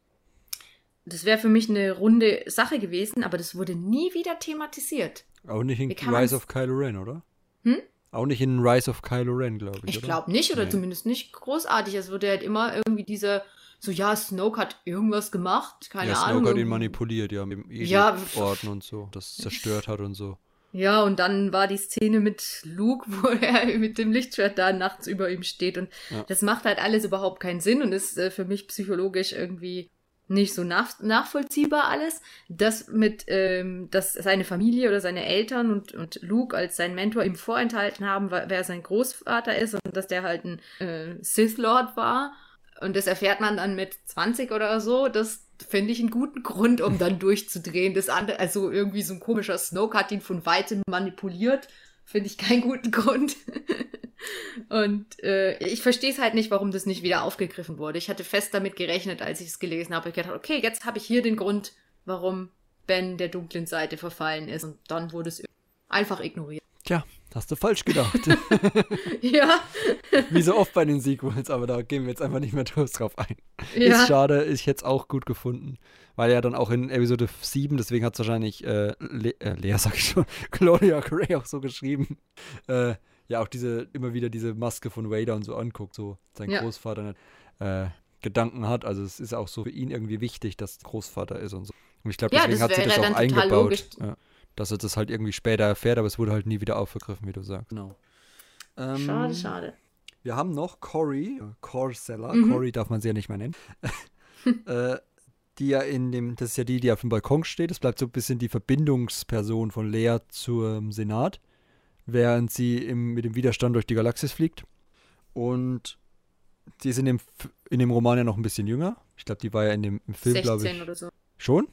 Das wäre für mich eine runde Sache gewesen, aber das wurde nie wieder thematisiert. Auch nicht in Rise of Kylo Ren, oder? Hm? Auch nicht in Rise of Kylo Ren, glaube ich. Ich glaube nicht, oder nee. zumindest nicht großartig. Es wurde halt immer irgendwie dieser, so ja, Snoke hat irgendwas gemacht, keine ja, Ahnung. Snoke hat ihn manipuliert, ja, mit dem ja, Orden und so, das zerstört hat und so. Ja, und dann war die Szene mit Luke, *laughs* wo er mit dem Lichtschwert da nachts über ihm steht. Und ja. das macht halt alles überhaupt keinen Sinn und ist äh, für mich psychologisch irgendwie nicht so nach nachvollziehbar alles. Das mit, ähm, dass seine Familie oder seine Eltern und, und Luke als sein Mentor ihm vorenthalten haben, wer sein Großvater ist und dass der halt ein äh, Sith Lord war. Und das erfährt man dann mit 20 oder so. Das finde ich einen guten Grund, um dann *laughs* durchzudrehen. Das andere, also irgendwie so ein komischer Snoke hat ihn von weitem manipuliert. Finde ich keinen guten Grund. *laughs* Und äh, ich verstehe es halt nicht, warum das nicht wieder aufgegriffen wurde. Ich hatte fest damit gerechnet, als ich es gelesen habe. Ich gedacht, okay, jetzt habe ich hier den Grund, warum Ben der dunklen Seite verfallen ist. Und dann wurde es einfach ignoriert. Tja, Hast du falsch gedacht. *laughs* ja. Wie so oft bei den Sequels, aber da gehen wir jetzt einfach nicht mehr drauf ein. Ja. Ist schade, ich hätte es auch gut gefunden. Weil ja dann auch in Episode 7, deswegen hat es wahrscheinlich äh, Le äh, Lea, *laughs* sag ich schon, Claudia Gray auch so geschrieben, äh, ja auch diese, immer wieder diese Maske von Vader und so anguckt, so sein ja. Großvater äh, Gedanken hat. Also es ist auch so für ihn irgendwie wichtig, dass Großvater ist und so. Und ich glaube, deswegen ja, hat sie das auch eingebaut. Ja dass er das halt irgendwie später erfährt, aber es wurde halt nie wieder aufgegriffen, wie du sagst. Genau. Ähm, schade, schade. Wir haben noch Cory, Corseller, mhm. Cory darf man sie ja nicht mehr nennen, *laughs* äh, die ja in dem, das ist ja die, die auf dem Balkon steht, das bleibt so ein bisschen die Verbindungsperson von Lea zum Senat, während sie im, mit dem Widerstand durch die Galaxis fliegt. Und sie ist in dem, in dem Roman ja noch ein bisschen jünger. Ich glaube, die war ja in dem Film, glaube ich. oder so. Schon?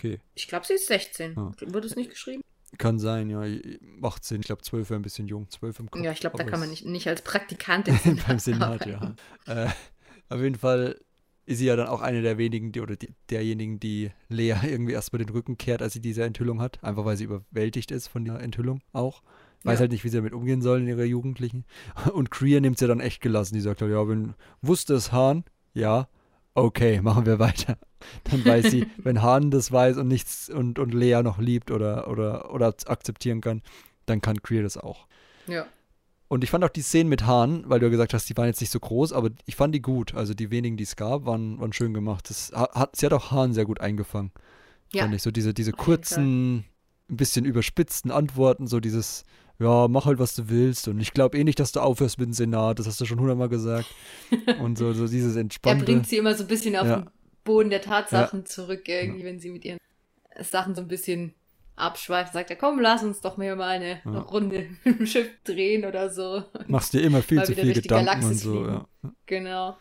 Okay. Ich glaube, sie ist 16. Ah. Wird es nicht geschrieben? Kann sein, ja. Macht Sinn. Ich glaube, 12 wäre ein bisschen jung. 12 im Kopf. Ja, ich glaube, da kann man nicht, nicht als Praktikantin *laughs* beim Senat, ja. Äh, auf jeden Fall ist sie ja dann auch eine der wenigen, die, oder die, derjenigen, die Lea irgendwie erstmal den Rücken kehrt, als sie diese Enthüllung hat. Einfach weil sie überwältigt ist von der Enthüllung auch. Weiß ja. halt nicht, wie sie damit umgehen sollen in ihrer Jugendlichen. *laughs* Und Krier nimmt sie dann echt gelassen. Die sagt halt, ja, wenn wusste es Hahn, ja, okay, machen wir weiter. Dann weiß sie, *laughs* wenn Hahn das weiß und nichts und, und Lea noch liebt oder, oder, oder akzeptieren kann, dann kann Creel das auch. Ja. Und ich fand auch die Szenen mit Hahn, weil du ja gesagt hast, die waren jetzt nicht so groß, aber ich fand die gut. Also die wenigen, die es gab, waren, waren schön gemacht. Das hat, sie hat auch Hahn sehr gut eingefangen. Ja. Fand ich so diese, diese kurzen, ein bisschen überspitzten Antworten, so dieses, ja, mach halt, was du willst. Und ich glaube eh nicht, dass du aufhörst mit dem Senat. Das hast du schon hundertmal gesagt. *laughs* Und so, so dieses entspannte. Er bringt sie immer so ein bisschen auf ja. den Boden der Tatsachen ja. zurück, irgendwie, wenn sie mit ihren Sachen so ein bisschen abschweift, sagt er, komm, lass uns doch mal eine ja. Runde *laughs* im Schiff drehen oder so. Machst dir immer viel zu viel Gedanken und so, ja. Genau.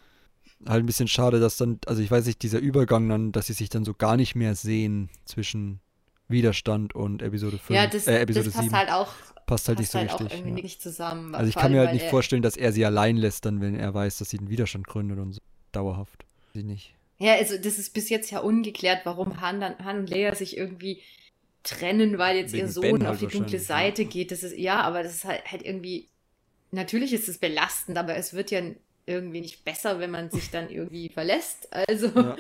Halt ein bisschen schade, dass dann, also ich weiß nicht, dieser Übergang dann, dass sie sich dann so gar nicht mehr sehen zwischen Widerstand und Episode 5. Ja, das, äh, Episode das passt 7. halt auch passt halt nicht so halt richtig. Auch irgendwie ja. nicht zusammen. Also ich kann mir halt nicht vorstellen, dass er sie allein lässt, dann, wenn er weiß, dass sie den Widerstand gründet und so. Dauerhaft. Sie nicht. Ja, also das ist bis jetzt ja ungeklärt, warum Han, dann, Han und Leia sich irgendwie trennen, weil jetzt Wegen ihr Sohn ben auf halt die dunkle Seite ja. geht. Das ist, ja, aber das ist halt, halt irgendwie, natürlich ist es belastend, aber es wird ja irgendwie nicht besser, wenn man sich dann irgendwie verlässt. Also. Ja.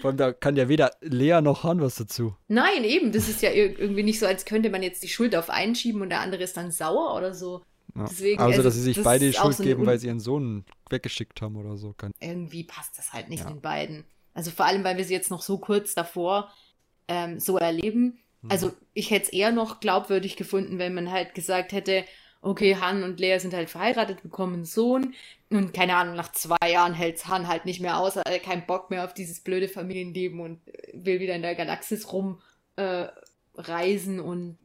Vor allem, da kann ja weder Lea noch Han was dazu. Nein, eben. Das ist ja irgendwie nicht so, als könnte man jetzt die Schuld auf einen schieben und der andere ist dann sauer oder so. Ja. Deswegen, also, dass sie sich das beide die Schuld so geben, weil sie ihren Sohn weggeschickt haben oder so. Kann. Irgendwie passt das halt nicht ja. den beiden. Also vor allem, weil wir sie jetzt noch so kurz davor ähm, so erleben. Mhm. Also ich hätte es eher noch glaubwürdig gefunden, wenn man halt gesagt hätte, okay, Han und Lea sind halt verheiratet, bekommen einen Sohn. Und keine Ahnung, nach zwei Jahren hält Han halt nicht mehr aus, hat äh, keinen Bock mehr auf dieses blöde Familienleben und will wieder in der Galaxis rumreisen äh, und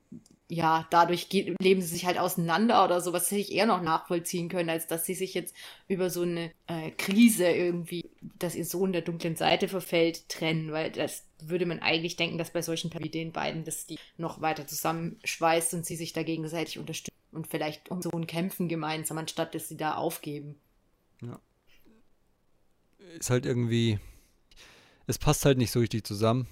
ja, dadurch geht, leben sie sich halt auseinander oder so, was hätte ich eher noch nachvollziehen können, als dass sie sich jetzt über so eine äh, Krise irgendwie, dass ihr Sohn der dunklen Seite verfällt, trennen, weil das würde man eigentlich denken, dass bei solchen den beiden, dass die noch weiter zusammenschweißt und sie sich da gegenseitig unterstützen und vielleicht um Sohn kämpfen gemeinsam, anstatt dass sie da aufgeben. Ja. Ist halt irgendwie, es passt halt nicht so richtig zusammen.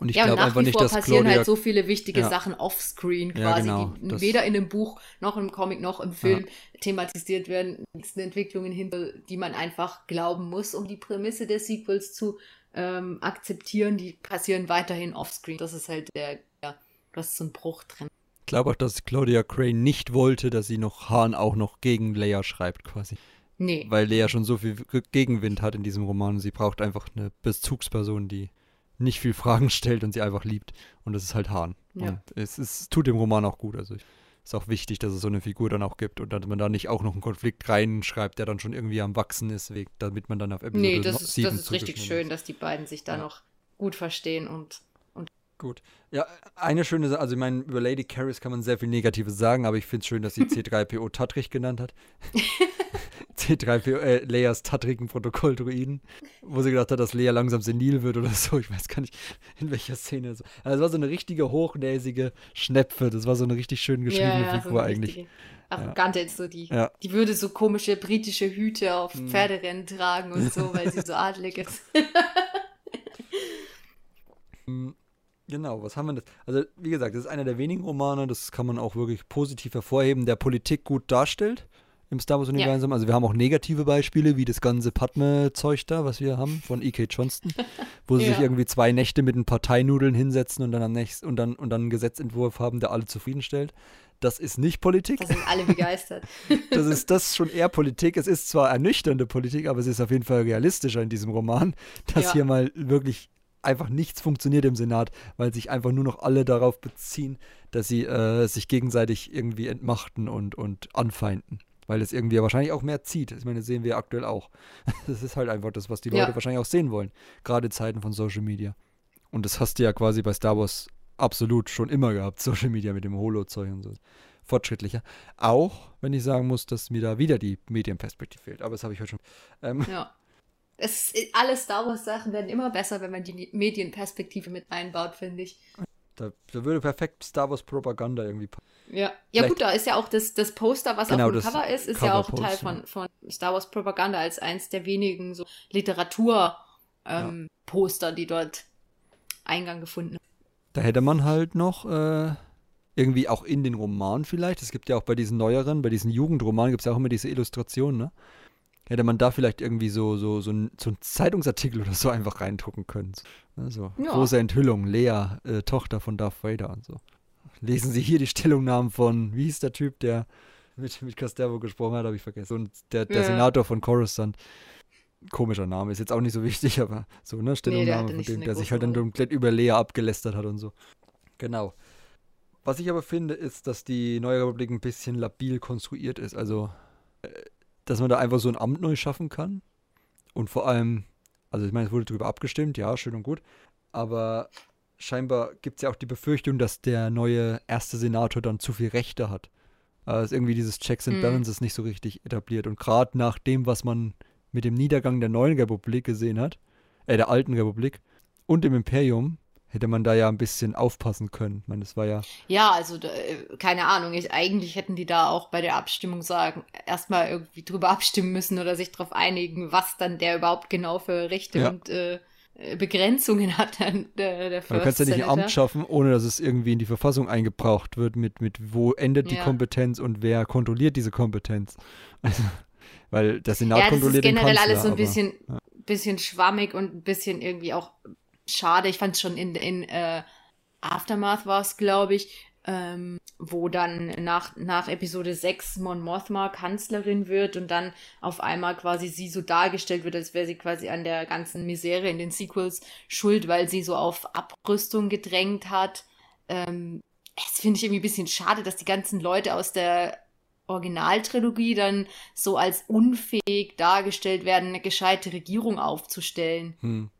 Und ich ja, glaube einfach nicht, dass passieren Claudia... halt so viele wichtige ja. Sachen offscreen quasi, ja, genau, die weder in dem Buch noch im Comic noch im Film thematisiert werden. Es sind Entwicklungen hinter, die man einfach glauben muss, um die Prämisse der Sequels zu ähm, akzeptieren. Die passieren weiterhin offscreen. Das ist halt der, ja, das ist so ein Bruch drin. Ich glaube auch, dass Claudia Crane nicht wollte, dass sie noch Hahn auch noch gegen Leia schreibt quasi. Nee. Weil Leia schon so viel Gegenwind hat in diesem Roman. Sie braucht einfach eine Bezugsperson, die nicht viel Fragen *laughs* stellt und sie einfach liebt. Und das ist halt Hahn. Ja. Und es, es tut dem Roman auch gut. Also ist auch wichtig, dass es so eine Figur dann auch gibt und dass man da nicht auch noch einen Konflikt reinschreibt, der dann schon irgendwie am Wachsen ist, damit man dann auf Episode Nee, das ist, das ist richtig schön, dass die beiden sich da ja. noch gut verstehen und Gut. Ja, eine schöne Sache, also ich meine, über Lady Caris kann man sehr viel Negatives sagen, aber ich finde es schön, dass sie *laughs* C3PO Tatrich genannt hat. *laughs* C3PO, äh, Leias tattrigen Protokolldruiden, wo sie gedacht hat, dass Leia langsam senil wird oder so. Ich weiß gar nicht, in welcher Szene. So. Also es war so eine richtige, hochnäsige Schnepfe. Das war so eine richtig schön geschriebene ja, ja, Figur so eigentlich. Arrogante ja. so die. Ja. Die würde so komische britische Hüte auf hm. Pferderennen tragen und so, weil sie so *laughs* adlig ist. Genau, was haben wir das? Also, wie gesagt, das ist einer der wenigen Romane, das kann man auch wirklich positiv hervorheben, der Politik gut darstellt im Star Wars-Universum. Ja. Also, wir haben auch negative Beispiele, wie das ganze Padme-Zeug da, was wir haben, von E.K. Johnston, *laughs* wo sie ja. sich irgendwie zwei Nächte mit ein paar Parteinudeln hinsetzen und dann am nächsten und dann, und dann einen Gesetzentwurf haben, der alle zufriedenstellt. Das ist nicht Politik. Da sind alle begeistert. *laughs* das ist das schon eher Politik. Es ist zwar ernüchternde Politik, aber es ist auf jeden Fall realistischer in diesem Roman, dass ja. hier mal wirklich einfach nichts funktioniert im Senat, weil sich einfach nur noch alle darauf beziehen, dass sie äh, sich gegenseitig irgendwie entmachten und, und anfeinden. Weil es irgendwie wahrscheinlich auch mehr zieht. Ich meine, das sehen wir aktuell auch. *laughs* Das ist halt einfach das, was die Leute ja. wahrscheinlich auch sehen wollen. Gerade Zeiten von Social Media. Und das hast du ja quasi bei Star Wars absolut schon immer gehabt, *laughs* Social Media mit dem Holo-Zeug und so. Fortschrittlicher. Auch, wenn ich sagen muss, dass mir da wieder die Medienperspektive fehlt. Aber das habe ich heute schon. Ähm, ja. Es, alle Star Wars-Sachen werden immer besser, wenn man die Medienperspektive mit einbaut, finde ich. Da, da, würde perfekt Star Wars Propaganda irgendwie passen. Ja, ja gut, da ist ja auch das, das Poster, was genau, auf dem Cover ist, ist Cover ja auch Teil von, von Star Wars Propaganda als eins der wenigen so Literatur-Poster, ähm, ja. die dort Eingang gefunden haben. Da hätte man halt noch äh, irgendwie auch in den Roman vielleicht, es gibt ja auch bei diesen neueren, bei diesen Jugendromanen gibt es ja auch immer diese Illustrationen, ne? Hätte man da vielleicht irgendwie so, so, so, ein, so einen Zeitungsartikel oder so einfach reindrucken können. Also, ja. große Enthüllung, Lea, äh, Tochter von Darth Vader und so. Lesen Sie hier die Stellungnahmen von, wie hieß der Typ, der mit, mit Castervo gesprochen hat, habe ich vergessen. Und der, der Ja. Senator von Coruscant. Komischer Name, ist jetzt auch nicht so wichtig, *laughs* aber so, ne? Stellungnahme hatte von so dem, eine der sich halt dann komplett über Lea abgelästert hat und so. Genau. Was ich aber finde, ist, dass die Neue Republik ein bisschen labil konstruiert ist. Also, äh, dass man da einfach so ein Amt neu schaffen kann. Und vor allem, also ich meine, es wurde darüber abgestimmt, ja, schön und gut. Aber scheinbar gibt es ja auch die Befürchtung, dass der neue erste Senator dann zu viel Rechte hat. Also irgendwie dieses Checks and Mhm. Balances nicht so richtig etabliert. Und gerade nach dem, was man mit dem Niedergang der neuen Republik gesehen hat, äh, der alten Republik und dem Imperium, hätte man da ja ein bisschen aufpassen können. Ich meine, das war ja. Ja, also äh, keine Ahnung. Ich, eigentlich hätten die da auch bei der Abstimmung sagen, erstmal irgendwie drüber abstimmen müssen oder sich darauf einigen, was dann der überhaupt genau für Rechte Ja. und äh, äh, Begrenzungen hat, dann der, der Man kann First ja nicht ein. Amt schaffen, ohne dass es irgendwie in die Verfassung eingebraucht wird, mit, mit wo endet die Ja. Kompetenz und wer kontrolliert diese Kompetenz. Also, *laughs* weil der Senat Ja, das ist kontrolliert den generell Kanzler, alles so ein aber- bisschen, ja. bisschen schwammig und ein bisschen irgendwie auch schade. Ich fand es schon in, in äh, Aftermath war es, glaube ich, ähm, wo dann nach, nach Episode 6 Mon Mothma Kanzlerin wird und dann auf einmal quasi sie so dargestellt wird, als wäre sie quasi an der ganzen Misere in den Sequels schuld, weil sie so auf Abrüstung gedrängt hat. Ähm, finde ich irgendwie ein bisschen schade, dass die ganzen Leute aus der Originaltrilogie dann so als unfähig dargestellt werden, eine gescheite Regierung aufzustellen. Hm.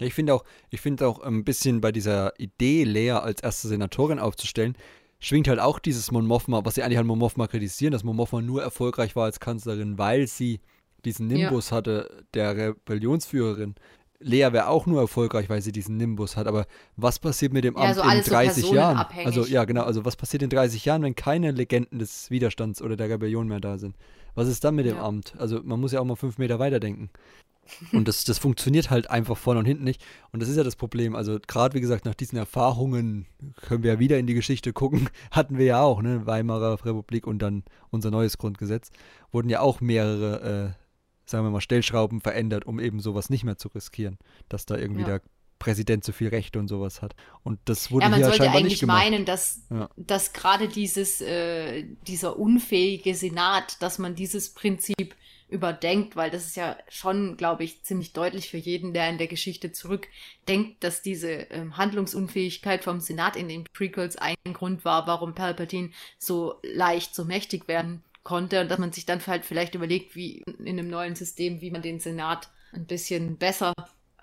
Ja, ich finde auch, ich finde auch ein bisschen bei dieser Idee, Lea als erste Senatorin aufzustellen, schwingt halt auch dieses Mon Mothma, was sie eigentlich an Mon Mothma kritisieren, dass Mon Mothma nur erfolgreich war als Kanzlerin, weil sie diesen Ja. Nimbus hatte, der Rebellionsführerin. Lea wäre auch nur erfolgreich, weil sie diesen Nimbus hat. Aber was passiert mit dem Ja, Amt so in alles so 30 Jahren? Also ja, genau. Also was passiert in 30 Jahren, wenn keine Legenden des Widerstands oder der Rebellion mehr da sind? Was ist dann mit dem Ja. Amt? Also man muss ja auch mal fünf Meter weiterdenken. Und das, das funktioniert halt einfach vorne und hinten nicht. Und das ist ja das Problem. Also gerade wie gesagt, nach diesen Erfahrungen können wir ja wieder in die Geschichte gucken. *laughs* Hatten wir ja auch, ne? Weimarer Republik und dann unser neues Grundgesetz. Wurden ja auch mehrere, äh, sagen wir mal, Stellschrauben verändert, um eben sowas nicht mehr zu riskieren. Dass da irgendwie Ja. der Präsident so viel Rechte und sowas hat. Und das wurde Ja, man hier sollte eigentlich meinen, dass, Ja. dass gerade dieses, äh, dieser unfähige Senat, dass man dieses Prinzip überdenkt, weil das ist ja schon, glaube ich, ziemlich deutlich für jeden, der in der Geschichte zurückdenkt, dass diese ähm, Handlungsunfähigkeit vom Senat in den Prequels ein Grund war, warum Palpatine so leicht so mächtig werden konnte und dass man sich dann halt vielleicht überlegt, wie in einem neuen System, wie man den Senat ein bisschen besser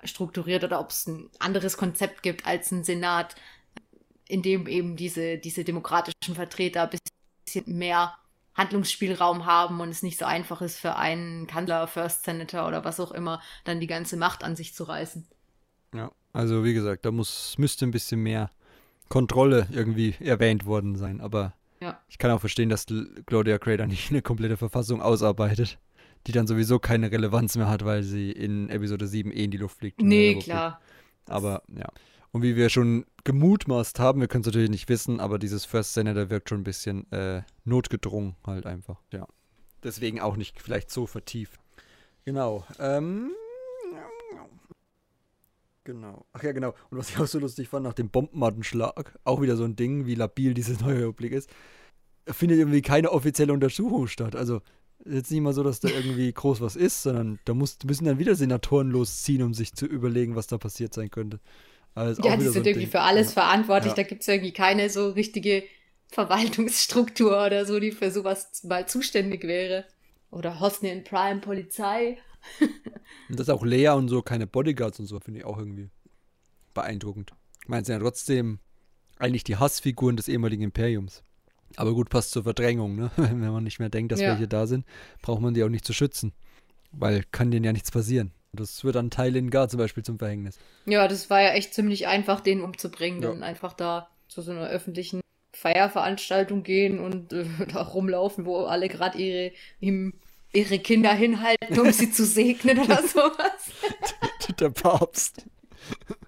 strukturiert oder ob es ein anderes Konzept gibt als ein Senat, in dem eben diese, diese demokratischen Vertreter ein bisschen mehr Handlungsspielraum haben und es nicht so einfach ist für einen Kanzler, First Senator oder was auch immer, dann die ganze Macht an sich zu reißen. Ja, also wie gesagt, da muss, müsste ein bisschen mehr Kontrolle irgendwie erwähnt worden sein. Aber Ja. ich kann auch verstehen, dass Claudia da nicht eine komplette Verfassung ausarbeitet, die dann sowieso keine Relevanz mehr hat, weil sie in Episode 7 eh in die Luft fliegt. Nee, klar. Aber ja. Und wie wir schon gemutmaßt haben, wir können es natürlich nicht wissen, aber dieses First Senator wirkt schon ein bisschen äh, notgedrungen halt einfach. Ja. Deswegen auch nicht vielleicht so vertieft. Genau. Ähm, genau. Ach ja, genau. Und was ich auch so lustig fand, nach dem Bombenmattenschlag, auch wieder so ein Ding, wie labil diese neue Republik ist, findet irgendwie keine offizielle Untersuchung statt. Also jetzt nicht mal so, dass da irgendwie groß was ist, sondern da muss, müssen dann wieder Senatoren losziehen, um sich zu überlegen, was da passiert sein könnte. Also Ja, auch die so sind ein irgendwie Ding. für alles Ja. verantwortlich. Ja. Da gibt es irgendwie keine so richtige Verwaltungsstruktur oder so, die für sowas mal zuständig wäre. Oder Hosnian Prime Polizei. *laughs* Und dass auch Lea und so keine Bodyguards und so, finde ich auch irgendwie beeindruckend. Ich meine, sind ja trotzdem eigentlich die Hassfiguren des ehemaligen Imperiums. Aber gut, passt zur Verdrängung, ne? *laughs* Wenn man nicht mehr denkt, dass Ja. welche da sind, braucht man die auch nicht zu schützen. Weil kann denen ja nichts passieren. Das wird an Tylin Gar zum Beispiel zum Verhängnis. Ja, das war ja echt ziemlich einfach, den umzubringen. Ja. Dann einfach da zu so einer öffentlichen Feierveranstaltung gehen und äh, *laughs* da rumlaufen, wo alle gerade ihre, ihre Kinder hinhalten, um sie zu segnen oder *laughs* sowas. Der Papst.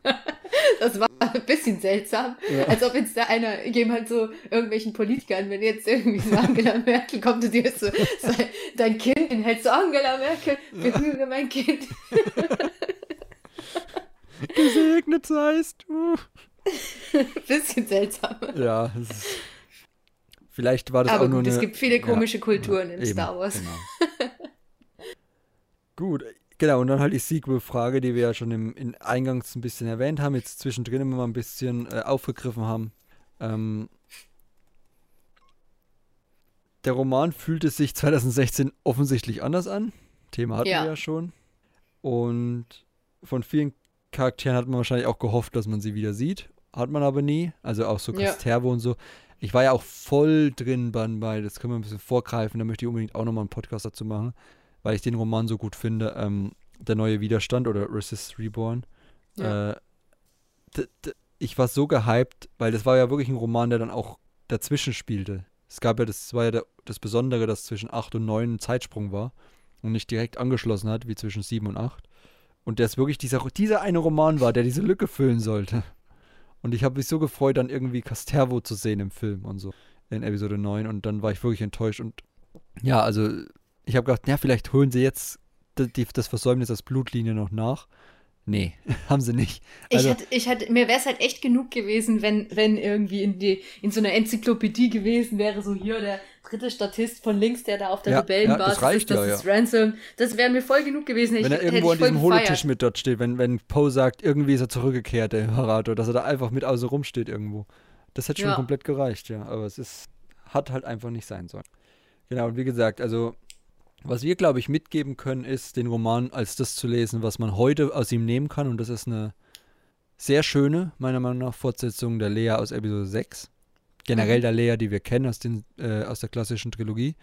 *laughs* Das war ein bisschen seltsam. Ja. Als ob jetzt da einer, jemand so irgendwelchen Politikern, wenn jetzt irgendwie so Angela *laughs* Merkel kommt und dir so, so dein Kind, den hältst du Angela Merkel, berühre mein Kind. *laughs* Gesegnet seist du. bisschen seltsam. Ja, das ist, Vielleicht war das Aber auch nur gut, eine, es gibt viele komische ja, Kulturen ja, in eben, Star Wars. Genau. gut, genau. Und dann halt die Sequel-Frage, die wir ja schon im in Eingangs ein bisschen erwähnt haben, jetzt zwischendrin immer mal ein bisschen äh, aufgegriffen haben. Ähm, der Roman fühlte sich 2016 offensichtlich anders an. Thema hatten Ja. wir ja schon. Und von vielen Charakteren hat man wahrscheinlich auch gehofft, dass man sie wieder sieht. Hat man aber nie. Also auch so Ja. Castervo und so. Ich war ja auch voll drin bei, bei, das können wir ein bisschen vorgreifen, da möchte ich unbedingt auch nochmal einen Podcast dazu machen, weil ich den Roman so gut finde. Ähm, der neue Widerstand oder Resist Reborn. Ja. Äh, ich war so gehypt, weil das war ja wirklich ein Roman, der dann auch dazwischen spielte. Es gab ja, das war ja der, das Besondere, dass zwischen 8 und 9 ein Zeitsprung war und nicht direkt angeschlossen hat, wie zwischen 7 und 8. Und der ist wirklich dieser, dieser eine Roman war, der diese Lücke füllen sollte. Und ich habe mich so gefreut, dann irgendwie Castervo zu sehen im Film und so in Episode 9. Und dann war ich wirklich enttäuscht. Und ja, also ich habe gedacht, ja, vielleicht holen sie jetzt das Versäumnis als Blutlinie noch nach. Nee, *laughs* haben sie nicht. Ich Also, hätte, ich hätte, mir wäre es halt echt genug gewesen, wenn, wenn irgendwie in die, in so einer Enzyklopädie gewesen wäre, so hier der dritte Statist von links, der da auf der Ja, Rebellenbasis ja, das reicht ist, das ja, ist Ransom. Das wäre mir voll genug gewesen. wenn er ich, irgendwo an ich diesem gefeiert. Holotisch mit dort steht, wenn, wenn Poe sagt, irgendwie ist er zurückgekehrt, der Imperator, dass er da einfach mit außen rumsteht irgendwo. Das hätte schon Ja. komplett gereicht, ja. Aber es ist, hat halt einfach nicht sein sollen. Genau, und wie gesagt, also was wir, glaube ich, mitgeben können, ist, den Roman als das zu lesen, was man heute aus ihm nehmen kann. Und das ist eine sehr schöne, meiner Meinung nach, Fortsetzung der Lea aus Episode 6. Generell Mhm. der Lea, die wir kennen aus, den, äh, aus der klassischen Trilogie.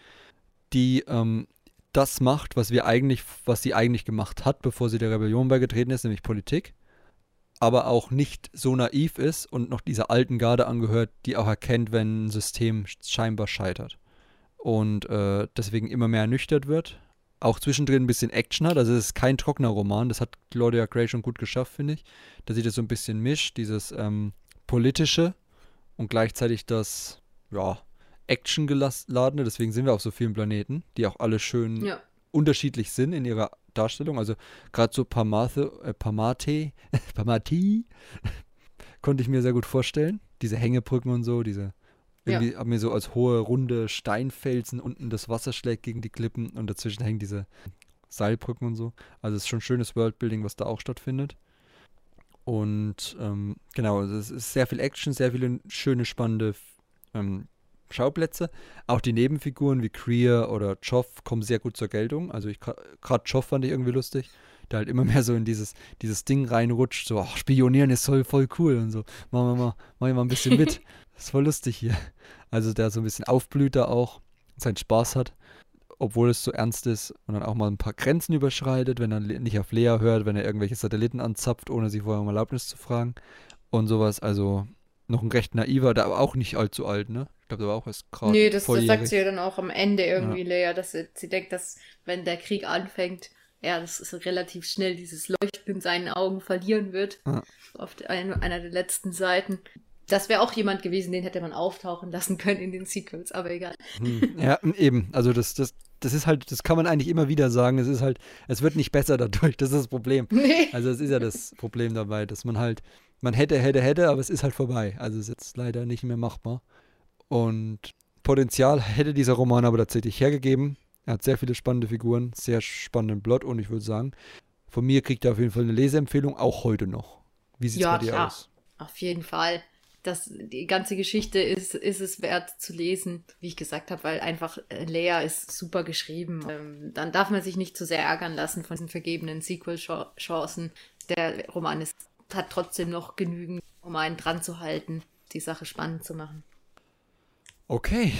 Die ähm, das macht, was wir eigentlich, was sie eigentlich gemacht hat, bevor sie der Rebellion beigetreten ist, nämlich Politik. Aber auch nicht so naiv ist und noch dieser alten Garde angehört, die auch erkennt, wenn ein System scheinbar scheitert und äh, deswegen immer mehr ernüchtert wird. Auch zwischendrin ein bisschen Action hat. Also es ist kein trockener Roman. Das hat Claudia Gray schon gut geschafft, finde ich. Dass sie das so ein bisschen mischt, dieses ähm, politische und gleichzeitig das, ja, Action-geladene. Deswegen sind wir auf so vielen Planeten, die auch alle schön Ja. unterschiedlich sind in ihrer Darstellung. Also gerade so Parmathe, äh, Parmate, *laughs* Parmati *laughs* konnte ich mir sehr gut vorstellen. Diese Hängebrücken und so, diese Ja. irgendwie haben mir so als hohe, runde Steinfelsen unten das Wasser schlägt gegen die Klippen und dazwischen hängen diese Seilbrücken und so. Also es ist schon schönes Worldbuilding, was da auch stattfindet. Und ähm, genau, also es ist sehr viel Action, sehr viele schöne, spannende ähm, Schauplätze. Auch die Nebenfiguren wie Krier oder Choff kommen sehr gut zur Geltung. Also ich gerade Choff fand ich irgendwie lustig, der halt immer mehr so in dieses, dieses Ding reinrutscht, so, ach, Spionieren ist voll, voll cool und so. Machen wir mal, mach ich mal ein bisschen mit. Das *laughs* ist voll lustig hier. Also der so ein bisschen aufblüht da auch, seinen Spaß hat, obwohl es so ernst ist und dann auch mal ein paar Grenzen überschreitet, wenn er nicht auf Lea hört, wenn er irgendwelche Satelliten anzapft, ohne sie vorher um Erlaubnis zu fragen und sowas. Also noch ein recht naiver, der aber auch nicht allzu alt, ne? Ich glaube, der war auch erst gerade Nee, das, das sagt sie ja dann auch am Ende irgendwie, Leia, dass sie, sie denkt, dass wenn der Krieg anfängt, er das ist relativ schnell dieses Leuchten in seinen Augen verlieren wird. Ja. Auf ein- einer der letzten Seiten. Das wäre auch jemand gewesen, den hätte man auftauchen lassen können in den Sequels, aber egal. Hm, *laughs* ja, eben. Also das, das, das ist halt, das kann man eigentlich immer wieder sagen. Es ist halt, es wird nicht besser dadurch. Das ist das Problem. Nee. Also das ist ja das Problem dabei, dass man halt, man hätte, hätte, hätte, aber es ist halt vorbei. Also es ist jetzt leider nicht mehr machbar. Und Potenzial hätte dieser Roman aber tatsächlich hergegeben. Er hat sehr viele spannende Figuren, sehr spannenden Plot und ich würde sagen, von mir kriegt er auf jeden Fall eine Leseempfehlung, auch heute noch. Wie sieht es Ja, bei dir klar. aus? Auf jeden Fall. Das, die ganze Geschichte ist, ist es wert zu lesen, wie ich gesagt habe, weil einfach äh, Leia ist super geschrieben. Ähm, dann darf man sich nicht zu sehr ärgern lassen von diesen vergebenen Sequel-Chancen. Der Roman ist, hat trotzdem noch genügend, um einen dran zu halten, die Sache spannend zu machen. Okay.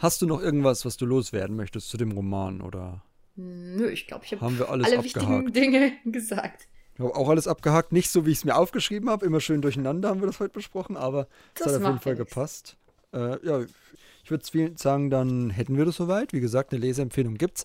Hast du noch irgendwas, was du loswerden möchtest zu dem Roman oder Nö, ich glaube, ich habe wir alles alle abgehakt? wichtigen Dinge *laughs* gesagt. Ich habe auch alles abgehakt. Nicht so, wie ich es mir aufgeschrieben habe. Immer schön durcheinander haben wir das heute besprochen, aber es hat auf jeden Fall nichts. gepasst. Äh, ja, ich würde sagen, dann hätten wir das soweit. Wie gesagt, eine Leseempfehlung gibt's.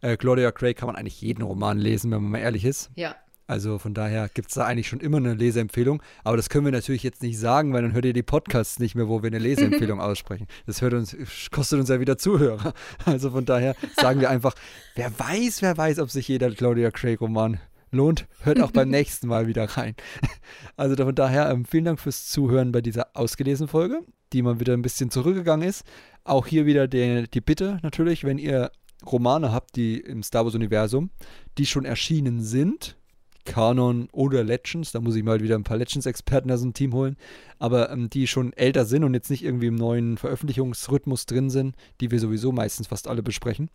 Äh, Claudia Gray kann man eigentlich jeden Roman lesen, wenn man mal ehrlich ist. Ja, Also von daher gibt es da eigentlich schon immer eine Leseempfehlung. Aber das können wir natürlich jetzt nicht sagen, weil dann hört ihr die Podcasts nicht mehr, wo wir eine Leseempfehlung *laughs* aussprechen. Das hört uns, kostet uns ja wieder Zuhörer. Also von daher sagen wir einfach, wer weiß, wer weiß, ob sich jeder Claudia Craig Roman lohnt, hört auch beim *laughs* nächsten Mal wieder rein. Also von daher ähm, vielen Dank fürs Zuhören bei dieser ausgelesenen Folge. die mal wieder ein bisschen zurückgegangen ist. Auch hier wieder die, die Bitte natürlich, wenn ihr Romane habt, die im Star Wars-Universum, die schon erschienen sind, Kanon oder Legends, da muss ich mal wieder ein paar Legends-Experten aus dem Team holen, aber ähm, die schon älter sind und jetzt nicht irgendwie im neuen Veröffentlichungsrhythmus drin sind, die wir sowieso meistens fast alle besprechen,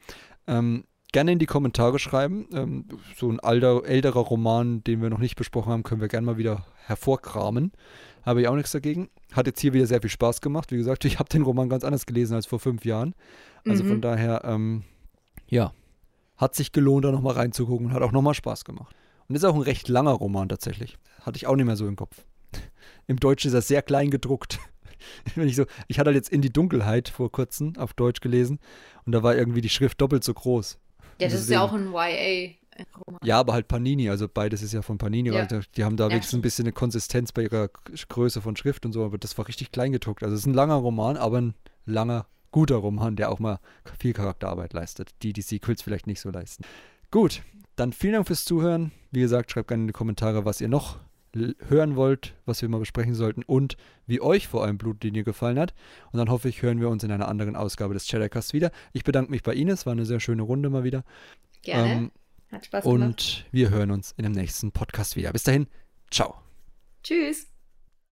ähm, gerne in die Kommentare schreiben. Ähm, so ein alter, älterer Roman, den wir noch nicht besprochen haben, können wir gerne mal wieder hervorkramen. Habe ich auch nichts dagegen. Hat jetzt hier wieder sehr viel Spaß gemacht. Wie gesagt, *laughs* ich habe den Roman ganz anders gelesen als vor fünf Jahren. Also mhm. von daher, ähm, ja, hat sich gelohnt, da nochmal reinzugucken und hat auch nochmal Spaß gemacht. Und ist auch ein recht langer Roman tatsächlich. Hatte ich auch nicht mehr so im Kopf. Im Deutschen ist er sehr klein gedruckt. *laughs* Wenn ich so, ich hatte halt jetzt in die Dunkelheit vor kurzem auf Deutsch gelesen und da war irgendwie die Schrift doppelt so groß. Ja, das ist ja auch ein YA. Roman. Ja, aber halt Panini, also beides ist ja von Panini. Ja. Also die haben da ja, wenigstens ein bisschen eine Konsistenz bei ihrer Größe von Schrift und so, aber das war richtig klein gedruckt. Also es ist ein langer Roman, aber ein langer, guter Roman, der auch mal viel Charakterarbeit leistet, die die Sequels vielleicht nicht so leisten. Gut, dann vielen Dank fürs Zuhören. Wie gesagt, schreibt gerne in die Kommentare, was ihr noch hören wollt, was wir mal besprechen sollten und wie euch vor allem Blutlinie gefallen hat. Und dann hoffe ich, hören wir uns in einer anderen Ausgabe des Chattercasts wieder. Ich bedanke mich bei Ines, war eine sehr schöne Runde mal wieder. Gerne. Ähm, hat Spaß gemacht. Und wir hören uns in dem nächsten Podcast wieder. Bis dahin, ciao. Tschüss.